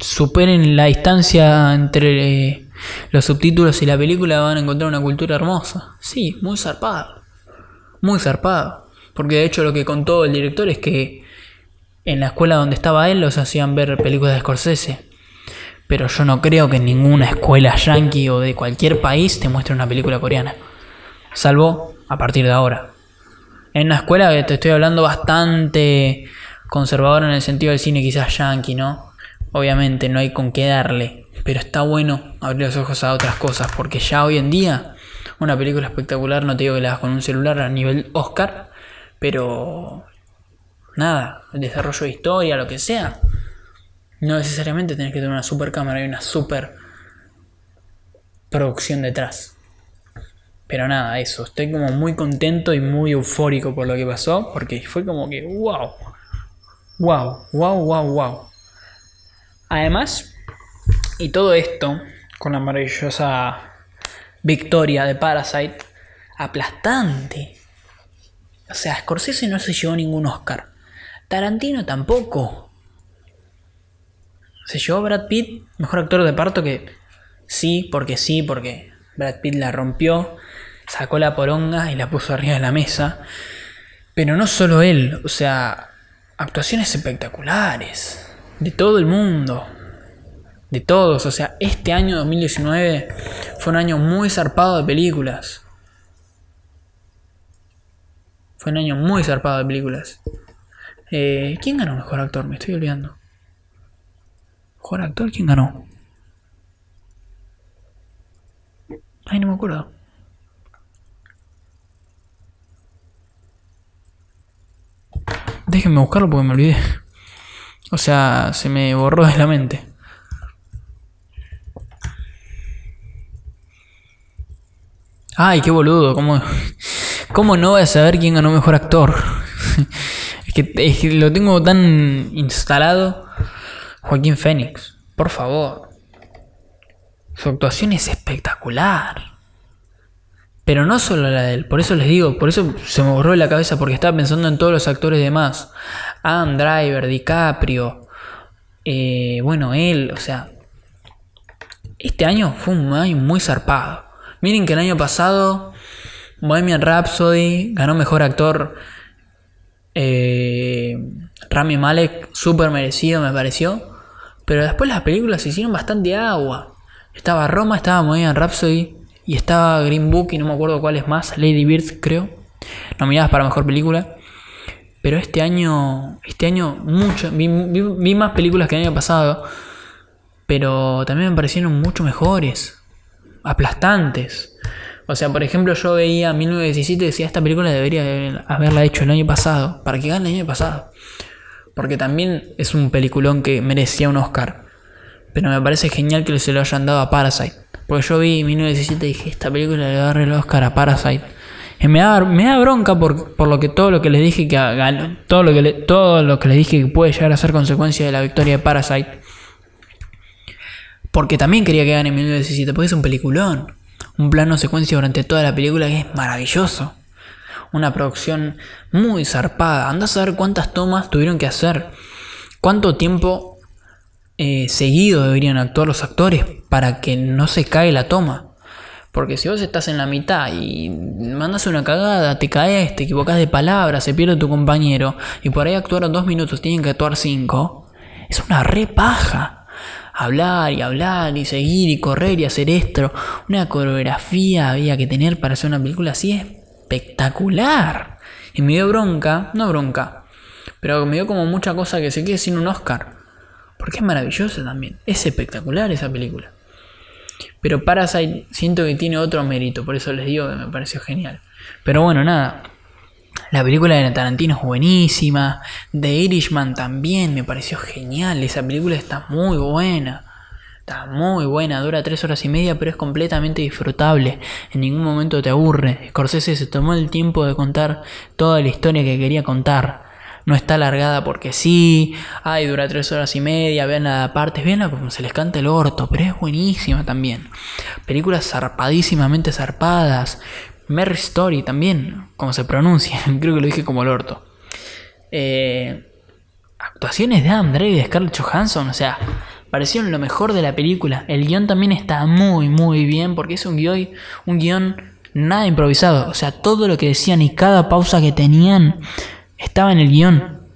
S1: superen la distancia entre eh, los subtítulos y la película van a encontrar una cultura hermosa. Sí, muy zarpado. Muy zarpado. Porque de hecho lo que contó el director es que en la escuela donde estaba él los hacían ver películas de Scorsese. Pero yo no creo que en ninguna escuela yankee o de cualquier país te muestre una película coreana. Salvo a partir de ahora. En una escuela te estoy hablando bastante conservadora en el sentido del cine quizás yankee, ¿no? Obviamente no hay con qué darle, pero está bueno abrir los ojos a otras cosas, porque ya hoy en día una película espectacular, no te digo que la hagas con un celular a nivel Oscar, pero nada, el desarrollo de historia, lo que sea, no necesariamente tenés que tener una super cámara y una super producción detrás. Pero nada, eso, estoy como muy contento y muy eufórico por lo que pasó, porque fue como que, wow, wow, wow, wow, wow. Además, y todo esto con la maravillosa victoria de Parasite, aplastante. O sea, Scorsese no se llevó ningún Oscar. Tarantino tampoco. Se llevó Brad Pitt, mejor actor de parto que sí, porque sí, porque Brad Pitt la rompió, sacó la poronga y la puso arriba de la mesa. Pero no solo él, o sea, actuaciones espectaculares de todo el mundo, de todos. O sea, este año 2019 fue un año muy zarpado de películas. Fue un año muy zarpado de películas. Eh, ¿Quién ganó mejor actor? Me estoy olvidando. ¿Mejor actor? ¿Quién ganó? Ay, no me acuerdo. Déjenme buscarlo porque me olvidé. O sea, se me borró de la mente. Ay, qué boludo, ¿cómo, cómo no voy a saber quién ganó mejor actor? [LAUGHS] es, que, lo tengo tan instalado. Joaquín Fénix, por favor. Su actuación es espectacular. Pero no solo la de él, por eso les digo, por eso se me borró la cabeza, porque estaba pensando en todos los actores de más. Adam Driver, DiCaprio, eh, bueno, él, o sea, este año fue un año muy zarpado. Miren que el año pasado Bohemian Rhapsody ganó mejor actor eh, Rami Malek, súper merecido me pareció. Pero después las películas se hicieron bastante agua. Estaba Roma, estaba Bohemian Rhapsody y estaba Green Book y no me acuerdo cuál es más, Lady Bird creo. Nominadas para mejor película. Pero este año, este año mucho, vi, más películas que el año pasado, pero también me parecieron mucho mejores, aplastantes. O sea, por ejemplo, yo veía 1917 y decía, esta película debería haberla hecho el año pasado, para que gane el año pasado. Porque también es un peliculón que merecía un Oscar. Pero me parece genial que se lo hayan dado a Parasite. Porque yo vi 1917 y dije, esta película le va a dar el Oscar a Parasite. Y me da, me da bronca por, por, lo que todo lo que les dije que todo lo que le, todo lo que les dije que puede llegar a ser consecuencia de la victoria de Parasite. Porque también quería que gane 1917, porque es un peliculón. Un plano secuencia durante toda la película que es maravilloso. Una producción muy zarpada. Andás a ver cuántas tomas tuvieron que hacer. Cuánto tiempo eh, seguido deberían actuar los actores para que no se cae la toma. Porque si vos estás en la mitad y mandas una cagada, te caes, te equivocas de palabra, se pierde tu compañero y por ahí actuaron dos minutos, tienen que actuar cinco, es una re paja. hablar y hablar y seguir y correr y hacer esto. Una coreografía había que tener para hacer una película así espectacular. Y me dio bronca, no bronca, pero me dio como mucha cosa que se quede sin un Oscar. Porque es maravillosa también. Es espectacular esa película. Pero Parasite siento que tiene otro mérito, por eso les digo que me pareció genial. Pero bueno, nada. La película de Tarantino es buenísima. The Irishman también me pareció genial. Esa película está muy buena. Está muy buena, dura tres horas y media, pero es completamente disfrutable. En ningún momento te aburre. Scorsese se tomó el tiempo de contar toda la historia que quería contar no está alargada porque sí, ay, dura tres horas y media, vean la parte, veanla como se les canta el orto, pero es buenísima también. Películas zarpadísimamente zarpadas. Mary Story también, como se pronuncia, [LAUGHS] creo que lo dije como el orto. Eh, actuaciones de Adam y de Scarlett Johansson, o sea, parecieron lo mejor de la película. El guion también está muy, muy bien porque es un guion, un guion nada improvisado. O sea, todo lo que decían y cada pausa que tenían estaba en el guion.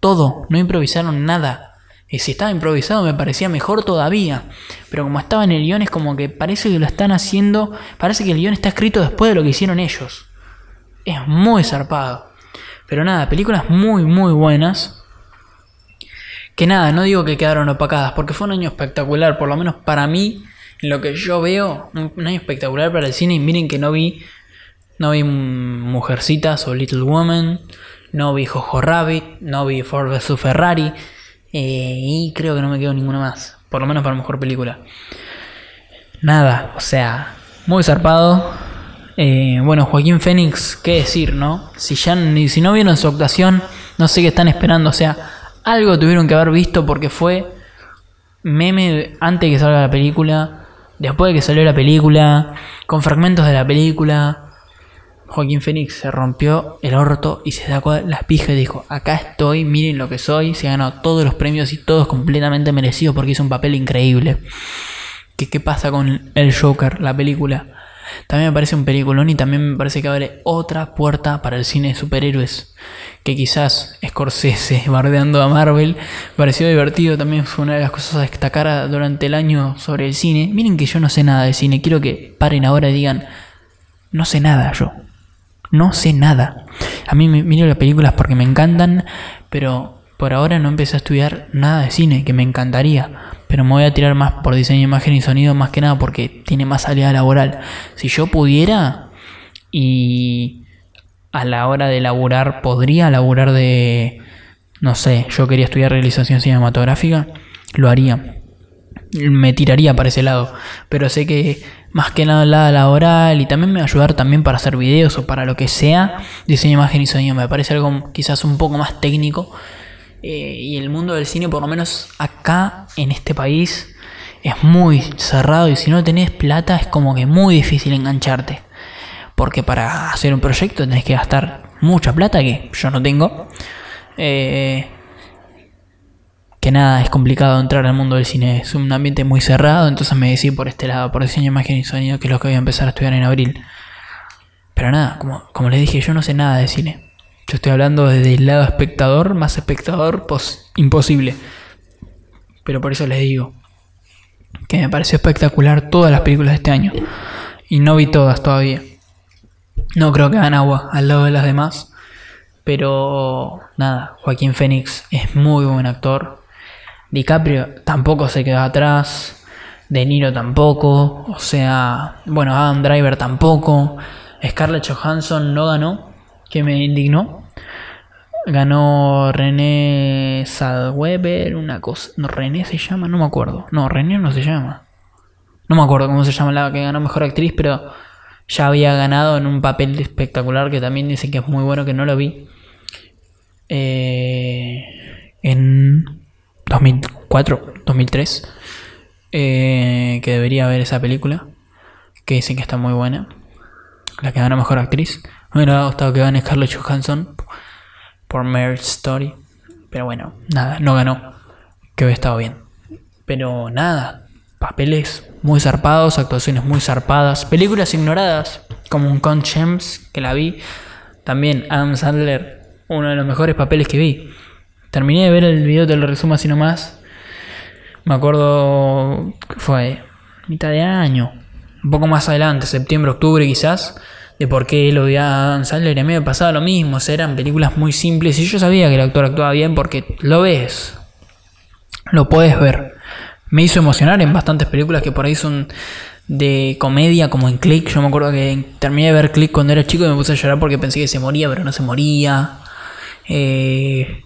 S1: Todo, no improvisaron nada. Y si estaba improvisado me parecía mejor todavía. Pero como estaba en el guion es como que parece que lo están haciendo. Parece que el guion está escrito después de lo que hicieron ellos. Es muy zarpado. Pero nada, películas muy, muy buenas. Que nada, no digo que quedaron opacadas, porque fue un año espectacular, por lo menos para mí, en lo que yo veo, un año espectacular para el cine. Y miren que no vi, no vi Mujercitas o Little Woman, no vi Jojo Rabbit, no vi Ford vs Ferrari eh, y creo que no me quedo ninguna más, por lo menos para mejor película. Nada, o sea, muy zarpado. Eh, bueno, Joaquín Fénix, qué decir, ¿no? Si ya si no vieron su actuación, no sé qué están esperando, o sea, algo tuvieron que haber visto porque fue meme antes de que salga la película, después de que salió la película, con fragmentos de la película. Joaquín Phoenix se rompió el orto y se sacó las pijas y dijo, acá estoy, miren lo que soy, se ganó todos los premios y todos completamente merecidos porque hizo un papel increíble. ¿Qué, ¿Qué pasa con el Joker, la película? También me parece un peliculón y también me parece que abre otra puerta para el cine de superhéroes. Que quizás Scorsese [LAUGHS] bardeando a Marvel pareció divertido. También fue una de las cosas a destacar durante el año sobre el cine. Miren que yo no sé nada de cine. Quiero que paren ahora y digan, no sé nada yo. No sé nada. A mí me miro las películas porque me encantan, pero por ahora no empecé a estudiar nada de cine, que me encantaría. Pero me voy a tirar más por diseño, imagen y sonido, más que nada porque tiene más salida laboral. Si yo pudiera y a la hora de laburar, podría laburar de, no sé, yo quería estudiar realización cinematográfica, lo haría. Me tiraría para ese lado. Pero sé que más que nada la laboral y también me va a ayudar también para hacer videos o para lo que sea, diseño, imagen y sonido. Me parece algo quizás un poco más técnico. Eh, y el mundo del cine, por lo menos acá en este país, es muy cerrado y si no tenés plata es como que muy difícil engancharte. Porque para hacer un proyecto tenés que gastar mucha plata que yo no tengo. Eh, que nada, es complicado entrar al mundo del cine, es un ambiente muy cerrado, entonces me decidí por este lado, por diseño, imagen y sonido, que es lo que voy a empezar a estudiar en abril. Pero nada, como, como les dije, yo no sé nada de cine. Yo estoy hablando desde el lado espectador, más espectador, pues imposible. Pero por eso les digo que me pareció espectacular todas las películas de este año. Y no vi todas todavía. No creo que hagan agua al lado de las demás. Pero nada, Joaquín Phoenix es muy buen actor. DiCaprio tampoco se quedó atrás. De Niro tampoco. O sea, bueno, Adam Driver tampoco. Scarlett Johansson no ganó, que me indignó. Ganó René Sadweber, una cosa. No, René se llama, no me acuerdo. No, René no se llama. No me acuerdo cómo se llama la que ganó mejor actriz, pero ya había ganado en un papel espectacular que también dicen que es muy bueno, que no lo vi. Eh, en 2004, 2003, eh, que debería ver esa película, que dicen que está muy buena, la que gana mejor actriz. Me hubiera gustado que gane Scarlett Johansson por Marriage Story, pero bueno, nada, no ganó, que hubiera estado bien. Pero nada, papeles muy zarpados, actuaciones muy zarpadas, películas ignoradas, como un Con James, que la vi, también Adam Sandler, uno de los mejores papeles que vi. Terminé de ver el video, te lo resumo así nomás. Me acuerdo que fue mitad de año, un poco más adelante, septiembre, octubre quizás, de por qué él odiaba a Adam Sandler. Y a mí me pasaba lo mismo, o sea, eran películas muy simples y yo sabía que el actor actuaba bien porque lo ves, lo puedes ver. Me hizo emocionar en bastantes películas que por ahí son de comedia como en Click. Yo me acuerdo que terminé de ver Click cuando era chico y me puse a llorar porque pensé que se moría, pero no se moría. Eh,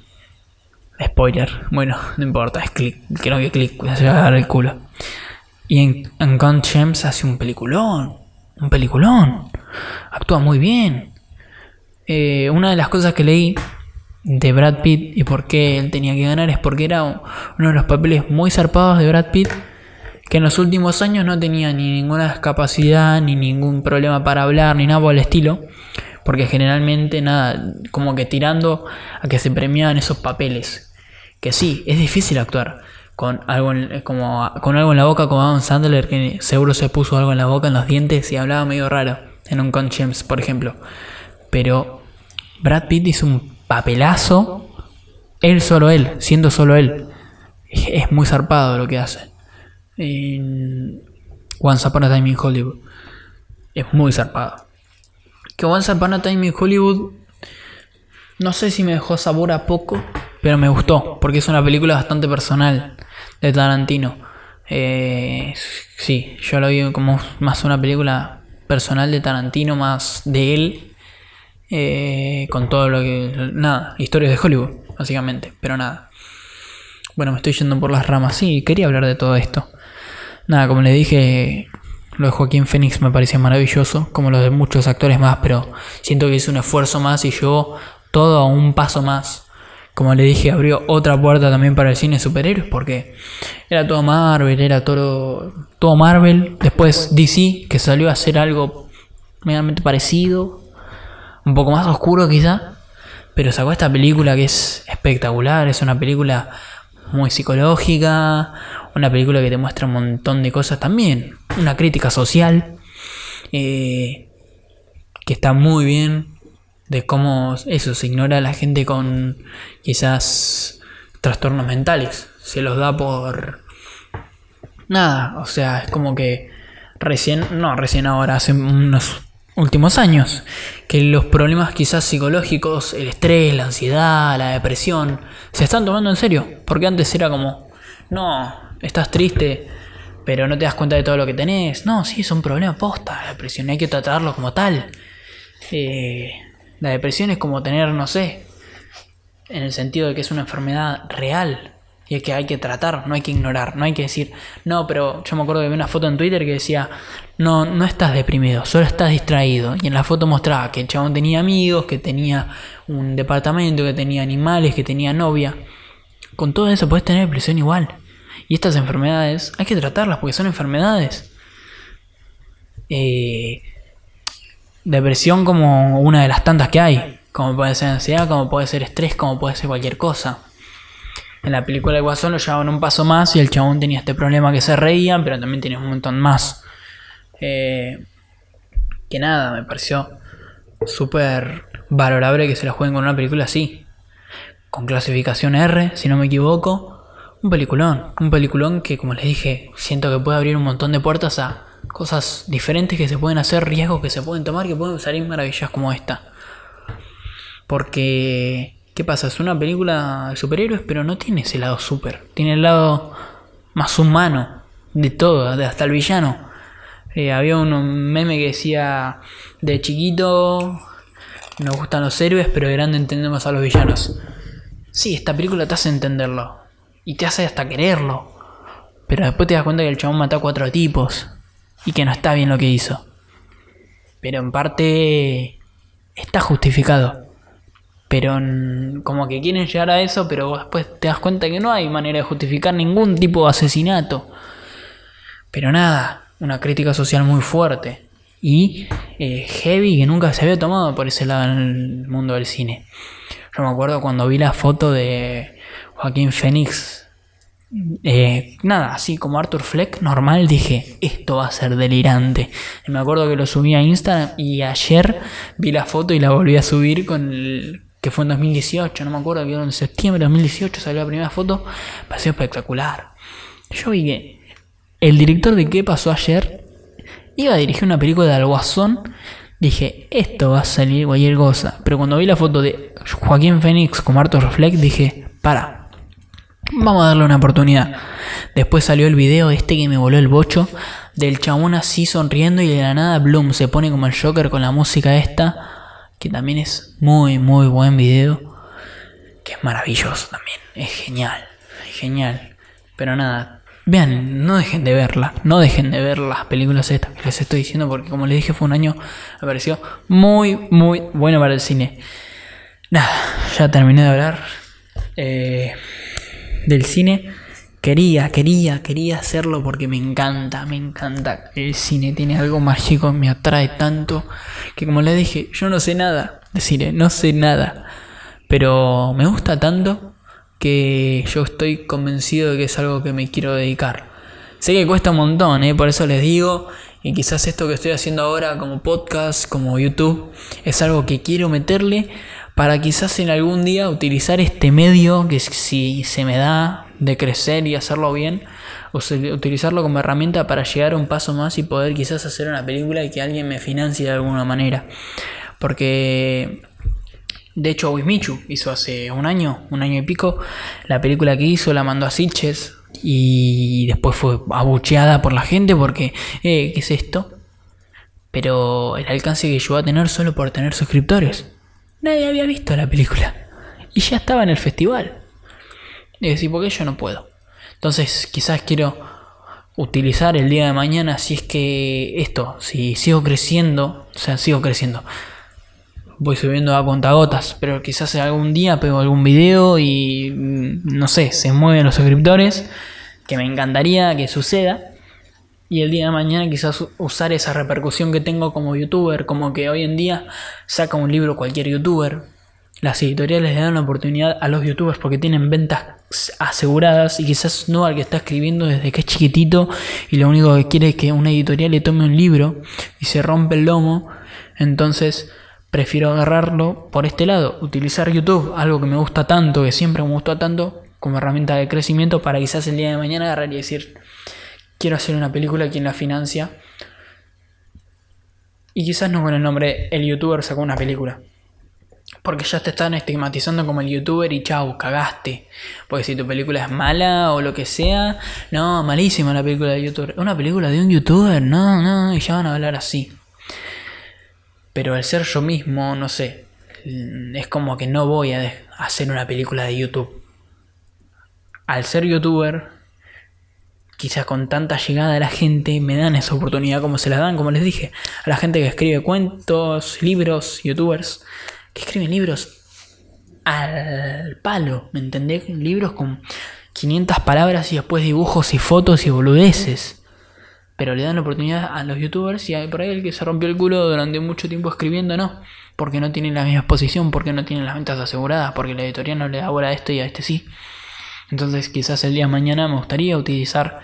S1: spoiler, bueno, no importa, es Click. Que no vio Click, se va a dar el culo. Y en, en Gun hace un peliculón. Un peliculón. Actúa muy bien. Eh, una de las cosas que leí de Brad Pitt y por qué él tenía que ganar es porque era uno de los papeles muy zarpados de Brad Pitt que en los últimos años no tenía ni ninguna discapacidad, ni ningún problema para hablar, ni nada por el estilo. Porque generalmente nada, como que tirando a que se premiaban esos papeles. Que sí, es difícil actuar con algo en, como, con algo en la boca como Adam Sandler, que seguro se puso algo en la boca, en los dientes y hablaba medio raro. En un Conscience, por ejemplo. Pero Brad Pitt hizo un papelazo. Él solo él, siendo solo él. Es muy zarpado lo que hace en Once Upon a Time in Hollywood. Es muy zarpado. Que Once Upon a Time in Hollywood, no sé si me dejó sabor a poco, pero me gustó, porque es una película bastante personal de Tarantino. Eh, sí, yo lo vi como más una película personal de Tarantino, más de él, eh, con todo lo que... Nada, historias de Hollywood, básicamente, pero nada. Bueno, me estoy yendo por las ramas. Sí, quería hablar de todo esto. Nada, como le dije, lo de Joaquín Phoenix me parecía maravilloso, como lo de muchos actores más, pero siento que hizo un esfuerzo más y llevó todo a un paso más. Como le dije, abrió otra puerta también para el cine superhéroes, porque era todo Marvel, era todo, todo Marvel. Después DC, que salió a hacer algo medianamente parecido, un poco más oscuro quizá, pero sacó esta película que es espectacular, es una película muy psicológica, una película que te muestra un montón de cosas también. Una crítica social. Eh, que está muy bien. De cómo eso se ignora a la gente con quizás trastornos mentales. Se los da por. Nada. O sea, es como que recién. No, recién ahora, hace unos últimos años. Que los problemas quizás psicológicos, el estrés, la ansiedad, la depresión, se están tomando en serio. Porque antes era como. No, estás triste, pero no te das cuenta de todo lo que tenés. No, sí, es un problema posta. La depresión hay que tratarlo como tal. Eh, la depresión es como tener, no sé, en el sentido de que es una enfermedad real y que hay que tratar, no hay que ignorar, no hay que decir, no, pero yo me acuerdo de ver una foto en Twitter que decía, no, no estás deprimido, solo estás distraído. Y en la foto mostraba que el chabón tenía amigos, que tenía un departamento, que tenía animales, que tenía novia. Con todo eso puedes tener depresión igual. Y estas enfermedades hay que tratarlas porque son enfermedades. Eh, depresión como una de las tantas que hay. Como puede ser ansiedad, como puede ser estrés, como puede ser cualquier cosa. En la película de Guasón lo llevaban un paso más y el chabón tenía este problema que se reían, pero también tenía un montón más. Eh, que nada, me pareció súper valorable que se la jueguen con una película así. Con clasificación R, si no me equivoco. Un peliculón, un peliculón que como les dije, siento que puede abrir un montón de puertas a cosas diferentes que se pueden hacer, riesgos que se pueden tomar, que pueden salir maravillas como esta. Porque, ¿qué pasa? Es una película de superhéroes, pero no tiene ese lado super, tiene el lado más humano de todo, de hasta el villano. Eh, había un meme que decía, de chiquito nos gustan los héroes, pero de grande entendemos a los villanos. Sí, esta película te hace entenderlo. Y te hace hasta quererlo. Pero después te das cuenta que el chabón mató a cuatro tipos. Y que no está bien lo que hizo. Pero en parte está justificado. Pero como que quieren llegar a eso, pero después te das cuenta que no hay manera de justificar ningún tipo de asesinato. Pero nada, una crítica social muy fuerte. Y eh, heavy que nunca se había tomado por ese lado en el mundo del cine. Yo me acuerdo cuando vi la foto de Joaquín Phoenix. Eh, nada, así como Arthur Fleck, normal, dije, esto va a ser delirante. Me acuerdo que lo subí a Instagram y ayer vi la foto y la volví a subir con el que fue en 2018, no me acuerdo, que en septiembre de 2018 salió la primera foto, pareció espectacular. yo vi que el director de ¿Qué pasó ayer? iba a dirigir una película de Alguazón. Dije, esto va a salir cualquier cosa. Pero cuando vi la foto de Joaquín Fénix con Marto Reflect, dije, para, vamos a darle una oportunidad. Después salió el video este que me voló el bocho del chabón así sonriendo y de la nada Bloom se pone como el Joker con la música esta, que también es muy, muy buen video, que es maravilloso también, es genial, es genial. Pero nada, vean, no dejen de verla, no dejen de ver las películas estas que les estoy diciendo porque como les dije fue un año, me pareció muy, muy bueno para el cine. Nada, ya terminé de hablar eh, del cine. Quería, quería, quería hacerlo porque me encanta, me encanta. El cine tiene algo mágico, me atrae tanto que como les dije, yo no sé nada de cine, no sé nada. Pero me gusta tanto que yo estoy convencido de que es algo que me quiero dedicar. Sé que cuesta un montón, ¿eh? por eso les digo, y quizás esto que estoy haciendo ahora como podcast, como YouTube, es algo que quiero meterle para quizás en algún día utilizar este medio que si se me da de crecer y hacerlo bien, o utilizarlo como herramienta para llegar un paso más y poder quizás hacer una película y que alguien me financie de alguna manera. Porque de hecho Wismichu hizo hace un año, un año y pico, la película que hizo la mandó a Sitches y después fue abucheada por la gente porque, eh, ¿qué es esto? Pero el alcance que llegó a tener solo por tener suscriptores. Nadie había visto la película. Y ya estaba en el festival. Y decir, ¿por qué yo no puedo? Entonces, quizás quiero utilizar el día de mañana si es que esto, si sigo creciendo, o sea, sigo creciendo. Voy subiendo a contagotas, pero quizás algún día pego algún video y mm, no sé, se mueven los suscriptores, que me encantaría que suceda. Y el día de mañana quizás usar esa repercusión que tengo como youtuber, como que hoy en día saca un libro cualquier youtuber. Las editoriales le dan la oportunidad a los youtubers porque tienen ventas aseguradas y quizás no al que está escribiendo desde que es chiquitito y lo único que quiere es que una editorial le tome un libro y se rompe el lomo. Entonces prefiero agarrarlo por este lado, utilizar YouTube, algo que me gusta tanto, que siempre me gustó tanto, como herramienta de crecimiento para quizás el día de mañana agarrar y decir, quiero hacer una película, ¿quién la financia? Y quizás no con el nombre El youtuber sacó una película. Porque ya te están estigmatizando como el youtuber y chau, cagaste. Porque si tu película es mala o lo que sea, no, malísima la película de youtuber. Una película de un youtuber, no, no, y ya van a hablar así. Pero al ser yo mismo, no sé, es como que no voy a hacer una película de YouTube. Al ser youtuber, quizás con tanta llegada de la gente, me dan esa oportunidad como se la dan, como les dije, a la gente que escribe cuentos, libros, youtubers que escriben libros al palo, ¿me entendés? Libros con 500 palabras y después dibujos y fotos y boludeces. Pero le dan la oportunidad a los youtubers y por ahí el que se rompió el culo durante mucho tiempo escribiendo, no. Porque no tienen la misma exposición, porque no tienen las ventas aseguradas, porque la editorial no le da bola a esto y a este sí. Entonces quizás el día de mañana me gustaría utilizar,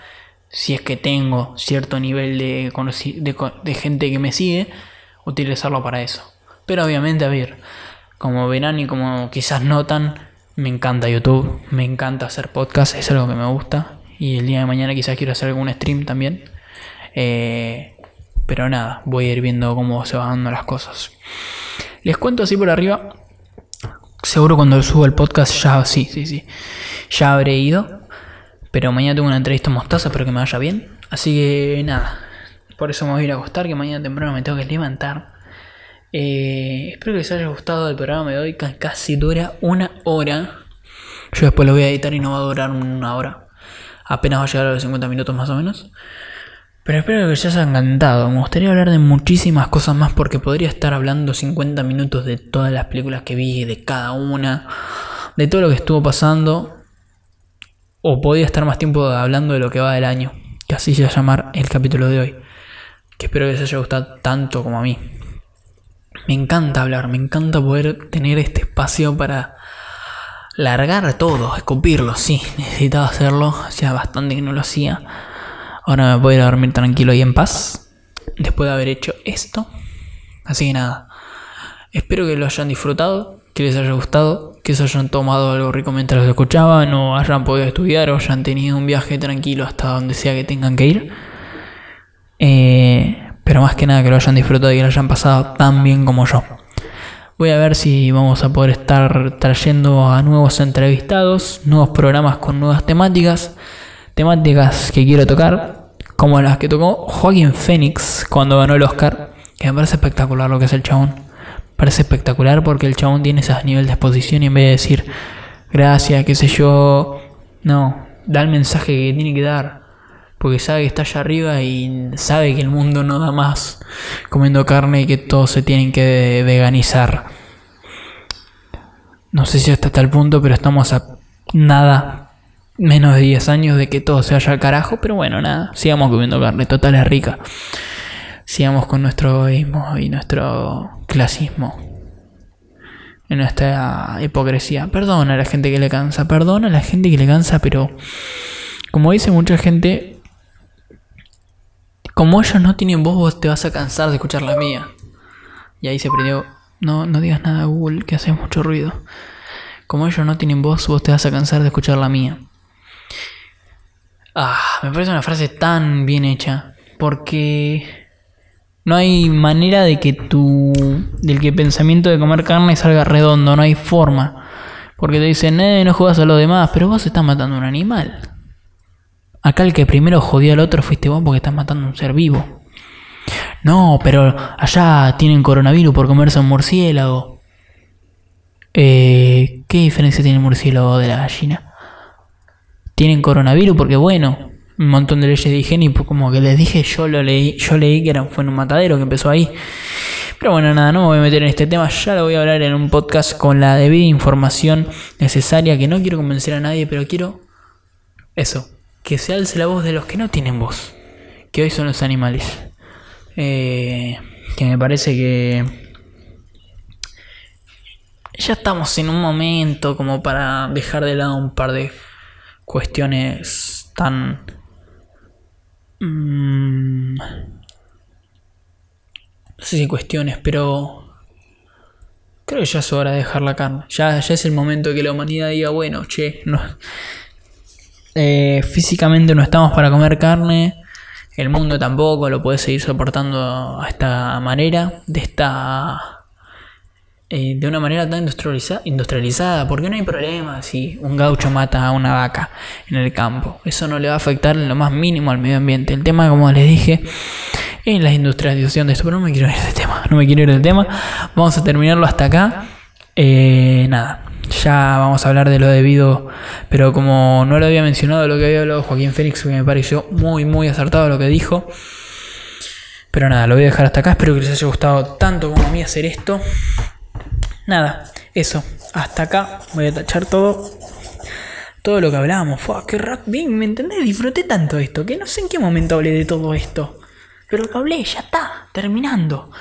S1: si es que tengo cierto nivel de, de, gente que me sigue, utilizarlo para eso. Pero obviamente, a ver, como verán y como quizás notan, me encanta YouTube, me encanta hacer podcast, es algo que me gusta. Y el día de mañana quizás quiero hacer algún stream también. Eh, pero nada, voy a ir viendo cómo se van dando las cosas. Les cuento así por arriba. Seguro cuando subo el podcast ya, sí, sí, sí. Ya habré ido. Pero mañana tengo una entrevista mostaza, espero que me vaya bien. Así que nada. Por eso me voy a ir a acostar, que mañana temprano me tengo que levantar. Eh, espero que les haya gustado el programa de hoy, que casi dura una hora. Yo después lo voy a editar y no va a durar una hora. Apenas va a llegar a los 50 minutos más o menos. Pero espero que les haya encantado. Me gustaría hablar de muchísimas cosas más porque podría estar hablando 50 minutos de todas las películas que vi, de cada una, de todo lo que estuvo pasando. O podría estar más tiempo hablando de lo que va del año. Que así se va a llamar el capítulo de hoy. Que espero que les haya gustado tanto como a mí. Me encanta hablar, me encanta poder tener este espacio para largar todo, escupirlo, sí, necesitaba hacerlo, hacía bastante que no lo hacía. Ahora me puedo ir a dormir tranquilo y en paz, después de haber hecho esto. Así que nada, espero que lo hayan disfrutado. que les haya gustado, que se hayan tomado algo rico mientras lo escuchaban, o hayan podido estudiar, o hayan tenido un viaje tranquilo hasta donde sea que tengan que ir. Eh, pero más que nada que lo hayan disfrutado y que lo hayan pasado tan bien como yo. Voy a ver si vamos a poder estar trayendo a nuevos entrevistados, nuevos programas con nuevas temáticas, temáticas que quiero tocar, como las que tocó Joaquín Phoenix cuando ganó el Oscar, que me parece espectacular lo que es el chabón. Parece espectacular porque el chabón tiene ese nivel de exposición y en vez de decir gracias, qué sé yo, no, da el mensaje que tiene que dar. Porque sabe que está allá arriba y sabe que el mundo no da más comiendo carne y que todos se tienen que veganizar. No sé si hasta tal punto, pero estamos a nada menos de 10 años de que todo se vaya al carajo. Pero bueno, nada, sigamos comiendo carne, total es rica. Sigamos con nuestro egoísmo y nuestro clasismo. En nuestra hipocresía. Perdona a la gente que le cansa, perdona a la gente que le cansa, pero como dice mucha gente, como ellos no tienen voz, vos te vas a cansar de escuchar la mía. Y ahí se prendió. No, no digas nada, Google, que hace mucho ruido. Como ellos no tienen voz, vos te vas a cansar de escuchar la mía. Ah, me parece una frase tan bien hecha. Porque no hay manera de que tu. del que pensamiento de comer carne salga redondo, no hay forma. Porque te dicen, eh, no juegas a los demás, pero vos estás matando a un animal. Acá el que primero jodió al otro fuiste vos porque estás matando a un ser vivo. No, pero allá tienen coronavirus por comerse un murciélago. Eh, ¿Qué diferencia tiene el murciélago de la gallina? Tienen coronavirus porque bueno, un montón de leyes de higiene y pues como que les dije, yo lo leí, yo leí que era, fue en un matadero que empezó ahí. Pero bueno, nada, no me voy a meter en este tema, ya lo voy a hablar en un podcast con la debida información necesaria, que no quiero convencer a nadie, pero quiero eso, que se alce la voz de los que no tienen voz, que hoy son los animales. Eh, que me parece que ya estamos en un momento como para dejar de lado un par de cuestiones tan... Mm, no sé si cuestiones, pero creo que ya es hora de dejar la carne. Ya, ya es el momento que la humanidad diga, bueno, che, no, eh, físicamente no estamos para comer carne. El mundo tampoco lo puede seguir soportando a esta manera, de esta eh, de una manera tan industrializa industrializada, porque no hay problema si un gaucho mata a una vaca en el campo. Eso no le va a afectar en lo más mínimo al medio ambiente. El tema, como les dije, es la industrialización de esto, pero no me quiero ir del tema. No me quiero ir del tema. Vamos a terminarlo hasta acá. Eh, nada, ya vamos a hablar de lo debido, pero como no lo había mencionado lo que había hablado Joaquín Fénix, que me pareció muy, muy acertado lo que dijo. Pero nada, lo voy a dejar hasta acá. Espero que les haya gustado tanto como a mí hacer esto. Nada, eso. Hasta acá voy a tachar todo. Todo lo que hablábamos. Fue, qué rock bien, ¿me entendés? Disfruté tanto esto que no sé en qué momento hablé de todo esto. Pero lo hablé, ya está, terminando.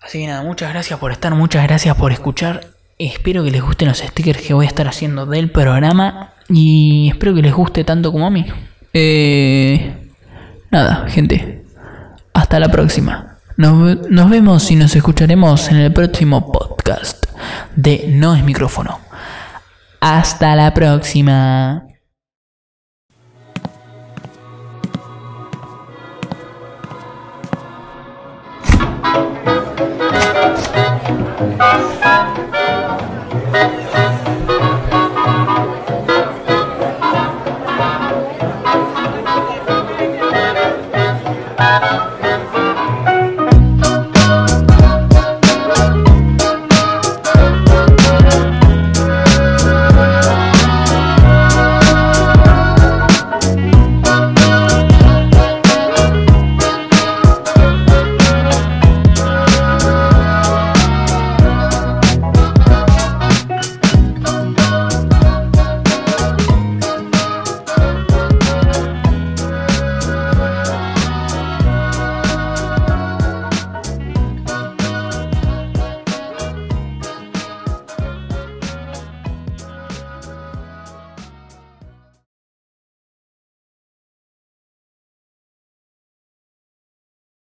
S1: Así que nada, muchas gracias por estar, muchas gracias por escuchar. Espero que les gusten los stickers que voy a estar haciendo del programa. Y espero que les guste tanto como a mí. Eh, nada, gente. Hasta la próxima. Nos, vemos y nos escucharemos en el próximo podcast de No es micrófono. Hasta la próxima.